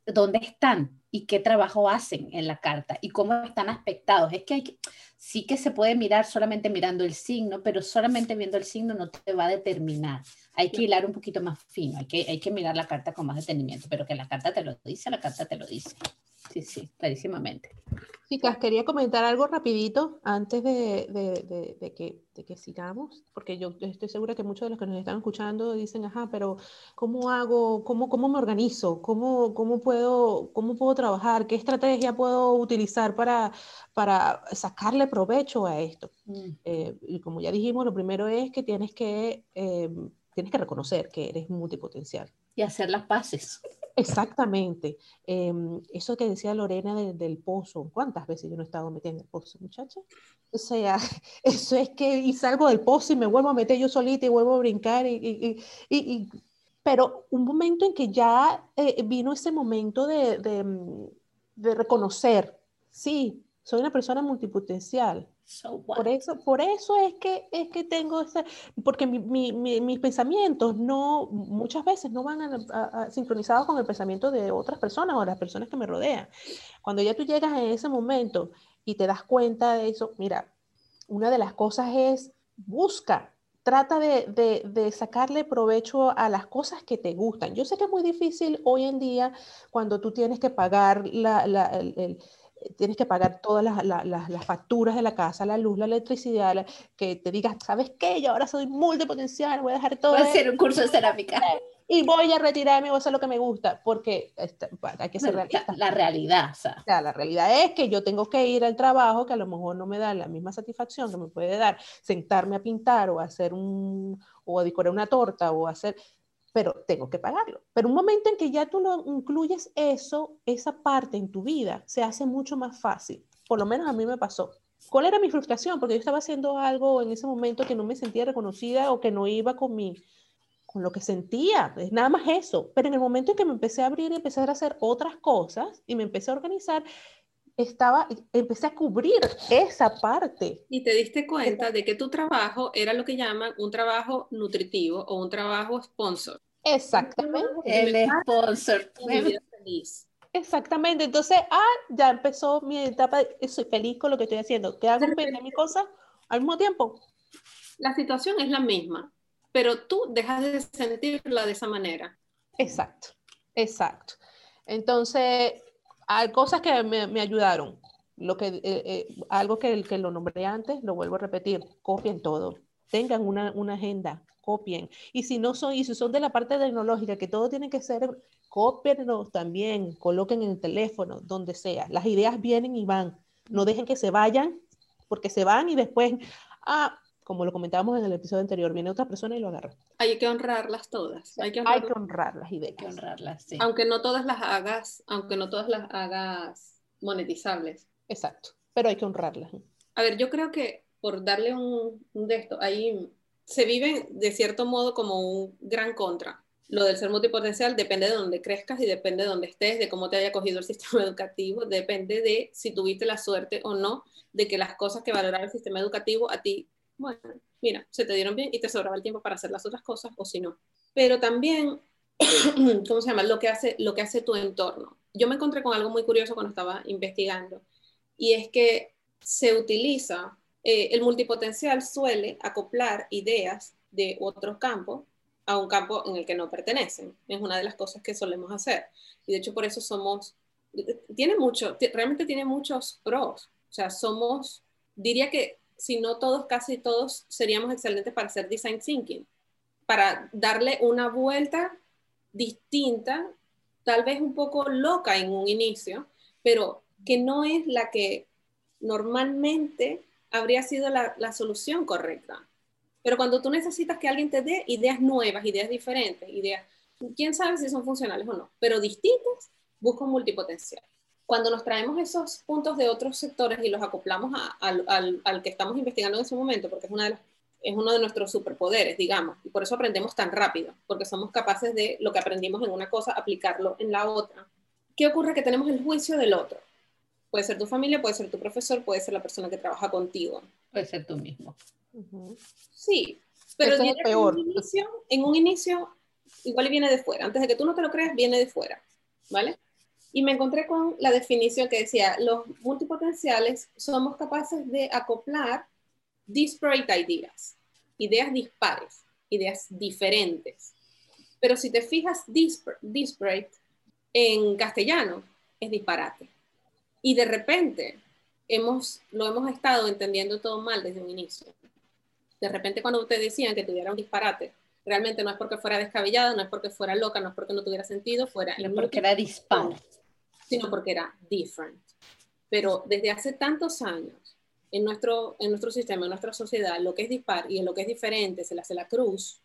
dónde están y qué trabajo hacen en la carta y cómo están aspectados. Es que, hay que sí que se puede mirar solamente mirando el signo, pero solamente viendo el signo no te va a determinar. Hay que hilar un poquito más fino, hay que, hay que mirar la carta con más detenimiento, pero que la carta te lo dice, la carta te lo dice. Sí, sí, clarísimamente. Chicas, quería comentar algo rapidito antes de, de- de- de que, que sigamos, porque yo estoy segura que muchos de los que nos están escuchando dicen, ajá, pero ¿cómo hago? ¿Cómo, cómo me organizo? ¿Cómo, cómo, puedo, ¿Cómo puedo trabajar? ¿Qué estrategia puedo utilizar para, para sacarle provecho a esto? Mm. Eh, y como ya dijimos, lo primero es que tienes que, eh, tienes que reconocer que eres multipotencial. Y hacer las paces. Exactamente. Em, eso que decía Lorena de- del pozo, ¿cuántas veces yo no he estado metida en el pozo, muchacha? O sea, eso es que y salgo del pozo y me vuelvo a meter yo solita y vuelvo a brincar. Y- y- y- y- pero un momento en que ya eh, vino ese momento de, de, mm, de reconocer, sí, soy una persona multipotencial. So? Por eso, por eso es que, es que tengo ese, porque mi- mi- mi- mis pensamientos no, muchas veces no van a- a- a- sincronizados con el pensamiento de otras personas o las personas que me rodean. Cuando ya tú llegas en ese momento y te das cuenta de eso, mira, una de las cosas es busca, trata de, de- de sacarle provecho a las cosas que te gustan. Yo sé que es muy difícil hoy en día cuando tú tienes que pagar la, la- el- el- tienes que pagar todas las, la- las- las facturas de la casa, la luz, la electricidad, la- que te digas, ¿sabes qué? Yo ahora soy multipotencial, voy a dejar todo Voy a hacer un curso de cerámica. y voy a retirarme, voy a hacer lo que me gusta, porque este, hay que ser realista. la, la realidad, o sea, O sea, la realidad es que yo tengo que ir al trabajo que a lo mejor no me da la misma satisfacción que me puede dar sentarme a pintar o a hacer un, o a decorar una torta o a hacer, pero tengo que pagarlo. Pero un momento en que ya tú lo incluyes eso, esa parte en tu vida, se hace mucho más fácil. Por lo menos a mí me pasó. ¿Cuál era mi frustración? Porque yo estaba haciendo algo en ese momento que no me sentía reconocida o que no iba con mi con lo que sentía, es nada más eso. Pero en el momento en que me empecé a abrir y empecé a hacer otras cosas y me empecé a organizar, estaba, empecé a cubrir esa parte. Y te diste cuenta de que tu trabajo era lo que llaman un trabajo nutritivo o un trabajo sponsor. Exactamente. el sponsor. Feliz. Exactamente. Entonces, ah, ya empezó mi etapa, de, soy feliz con lo que estoy haciendo. ¿Qué hago? Mi cosa al mismo tiempo. La situación es la misma, pero tú dejas de sentirla de esa manera. Exacto, exacto. Entonces, hay cosas que me, me ayudaron. Lo que, eh, eh, algo que, que lo nombré antes, lo vuelvo a repetir, copien todo. Tengan una, una agenda, copien. Y si no son, y si son de la parte tecnológica, que todo tiene que ser, cópienlo también, coloquen en el teléfono, donde sea. Las ideas vienen y van. No dejen que se vayan, porque se van y después, ah, como lo comentábamos en el episodio anterior, viene otra persona y lo agarra. Hay que honrarlas todas. Hay que Hay honrarlas. que honrar las ideas. Hay que honrarlas, sí. Aunque no todas las hagas, aunque no todas las hagas monetizables. Exacto, pero hay que honrarlas. A ver, yo creo que por darle un, un de esto, ahí se vive de cierto modo como un gran contra. Lo del ser multipotencial depende de dónde crezcas y depende de dónde estés, de cómo te haya cogido el sistema educativo, depende de si tuviste la suerte o no de que las cosas que valoraba el sistema educativo a ti, bueno, mira, se te dieron bien y te sobraba el tiempo para hacer las otras cosas o si no. Pero también, ¿cómo se llama? Lo que hace, lo que hace tu entorno. Yo me encontré con algo muy curioso cuando estaba investigando y es que se utiliza, eh, el multipotencial suele acoplar ideas de otros campos a un campo en el que no pertenecen. Es una de las cosas que solemos hacer. Y de hecho por eso somos, tiene mucho, realmente tiene muchos pros. O sea, somos, diría que si no todos, casi todos seríamos excelentes para hacer design thinking, para darle una vuelta distinta, tal vez un poco loca en un inicio, pero que no es la que normalmente habría sido la, la solución correcta. Pero cuando tú necesitas que alguien te dé ideas nuevas, ideas diferentes, ideas, quién sabe si son funcionales o no, pero distintas, busca un multipotencial. Cuando nos traemos esos puntos de otros sectores y los acoplamos a- al, al- al que estamos investigando en ese momento, porque es, una de las- es uno de nuestros superpoderes, digamos, y por eso aprendemos tan rápido, porque somos capaces de lo que aprendimos en una cosa, aplicarlo en la otra. ¿Qué ocurre? Que tenemos el juicio del otro. Puede ser tu familia, puede ser tu profesor, puede ser la persona que trabaja contigo. Puede ser tú mismo. Sí, pero es peor. En, un inicio, en un inicio igual viene de fuera. Antes de que tú no te lo creas, viene de fuera, ¿vale? Y me encontré con la definición que decía, los multipotenciales somos capaces de acoplar disparate ideas, ideas dispares, ideas diferentes. Pero si te fijas, dispar- disparate en castellano es disparate. Y de repente hemos, lo hemos estado entendiendo todo mal desde un inicio. De repente cuando te decían que tuviera un disparate, realmente no es porque fuera descabellada, no es porque fuera loca, no es porque no tuviera sentido, fuera porque era disparo. Sino porque era different. Pero desde hace tantos años, en nuestro, en nuestro sistema, en nuestra sociedad, lo que es dispar y en lo que es diferente se le hace la cruz,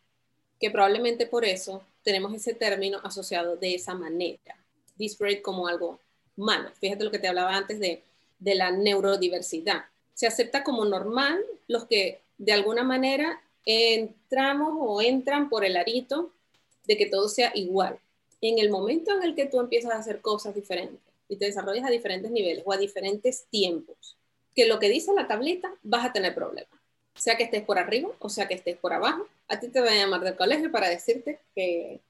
que probablemente por eso tenemos ese término asociado de esa manera. Disparate como algo malo. Fíjate lo que te hablaba antes de, de la neurodiversidad. Se acepta como normal los que de alguna manera entramos o entran por el arito de que todo sea igual. En el momento en el que tú empiezas a hacer cosas diferentes y te desarrollas a diferentes niveles o a diferentes tiempos, que lo que dice la tablita vas a tener problemas. Sea que estés por arriba o sea que estés por abajo, a ti te van a llamar del colegio para decirte que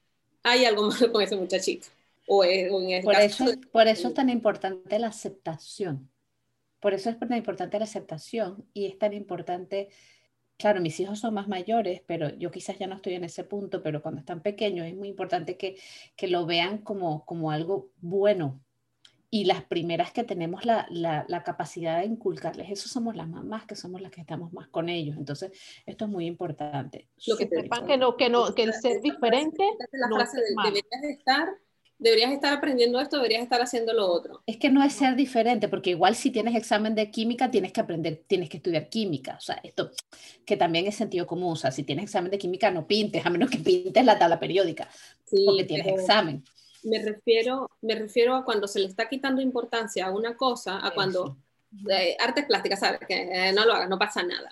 hay algo malo con ese muchachito. O, es- o en el Por caso eso, de- por eso es tan importante la aceptación. Por eso es tan importante la aceptación y es tan importante, claro, mis hijos son más mayores, pero yo quizás ya no estoy en ese punto, pero cuando están pequeños es muy importante que, que lo vean como, como algo bueno. y las primeras que tenemos la, la, capacidad de inculcarles eso somos las mamás, que somos las que estamos más con ellos. Entonces, esto es muy importante. Lo que sepan que no, que no, que el ser diferente. La frase deberías estar, deberías estar aprendiendo esto, deberías estar haciendo lo otro. Es que no es ser diferente, porque igual si tienes examen de química, tienes que aprender, tienes que estudiar química. O sea, esto que también es sentido común. O sea, si tienes examen de química, no pintes, a menos que pintes la tabla periódica, porque tienes examen me refiero, me refiero a cuando se le está quitando importancia a una cosa, a cuando eh, artes plásticas, ¿sabes? Que eh, no lo hagas, no pasa nada.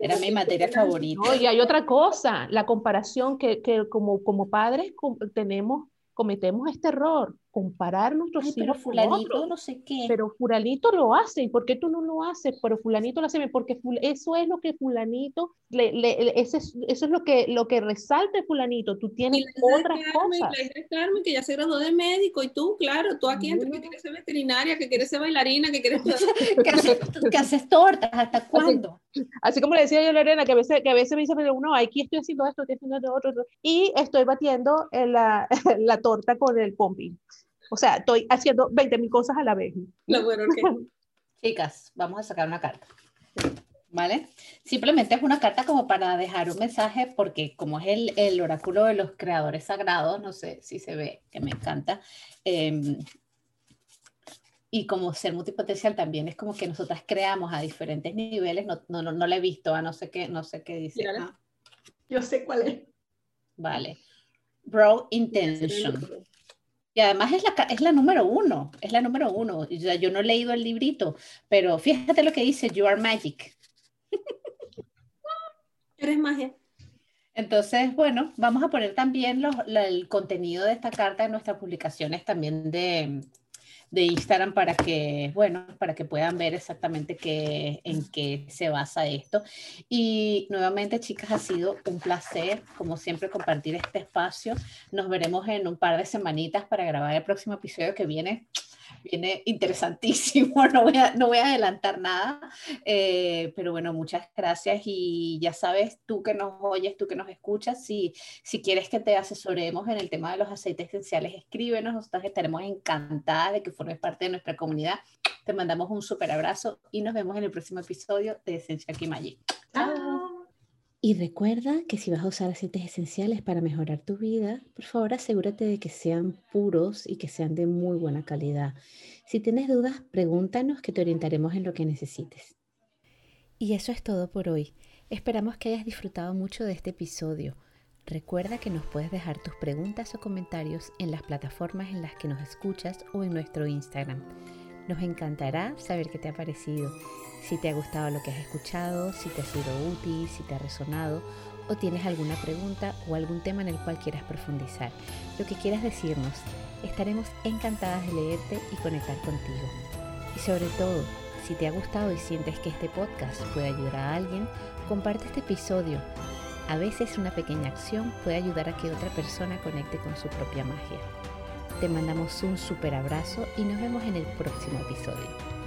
Era mi materia favorita. y hay otra cosa, la comparación que, que como, como padres tenemos, cometemos este error comparar nuestros hijos pero fulanito no sé qué. Pero fulanito lo hace, ¿y por qué tú no lo haces? Pero fulanito lo hace, porque eso es lo que fulanito, le, le, ese es, eso es lo que, lo que resalta fulanito, tú tienes otras cosas. La Carmen, que ya se graduó de médico, y tú, claro, tú aquí entre que quieres ser veterinaria, que quieres ser bailarina, que quieres... que, haces, tortas, ¿hasta cuándo? Así, como le decía yo a Lorena, que a veces, que a veces me dice, no, aquí estoy haciendo esto, estoy haciendo esto, otro, y estoy batiendo la, la torta con el pompi. O sea, estoy haciendo 20 mil cosas a la vez. Chicas, vamos a sacar una carta. ¿Vale? Simplemente es una carta como para dejar un mensaje, porque como es el, el oráculo de los creadores sagrados, no sé si se ve, que me encanta. Em, y como ser multipotencial también es como que nosotras creamos a diferentes niveles. No, no, no, no la he visto, a no sé qué, no sé qué dice. Ah. Yo sé cuál es. Vale. Bro Intention. Y además es la, es la número uno, es la número uno. yo no he leído el librito, pero fíjate lo que dice, You are magic. Eres magia. Entonces, bueno, vamos a poner también el contenido de esta carta en nuestras publicaciones también de, de Instagram para que, bueno, para que puedan ver exactamente qué, en qué se basa esto. Y nuevamente, chicas, ha sido un placer, como siempre, compartir este espacio. Nos veremos en un par de semanitas para grabar el próximo episodio que viene viene interesantísimo, no voy a, no voy a adelantar nada, eh, pero bueno, muchas gracias y ya sabes, tú que nos oyes, tú que nos escuchas, si, si quieres que te asesoremos en el tema de los aceites esenciales, escríbenos, nosotros estaremos encantadas de que formes parte de nuestra comunidad. Te mandamos un súper abrazo y nos vemos en el próximo episodio de Esencia Kimayi. Chao. Y recuerda que si vas a usar aceites esenciales para mejorar tu vida, por favor asegúrate de que sean puros y que sean de muy buena calidad. Si tienes dudas, pregúntanos que te orientaremos en lo que necesites. Y eso es todo por hoy. Esperamos que hayas disfrutado mucho de este episodio. Recuerda que nos puedes dejar tus preguntas o comentarios en las plataformas en las que nos escuchas o en nuestro Instagram. Nos encantará saber qué te ha parecido si te ha gustado lo que has escuchado, si te ha sido útil, si te ha resonado o tienes alguna pregunta o algún tema en el cual quieras profundizar. Lo que quieras decirnos, estaremos encantadas de leerte y conectar contigo. Y sobre todo, si te ha gustado y sientes que este podcast puede ayudar a alguien, comparte este episodio. A veces una pequeña acción puede ayudar a que otra persona conecte con su propia magia. Te mandamos un super abrazo y nos vemos en el próximo episodio.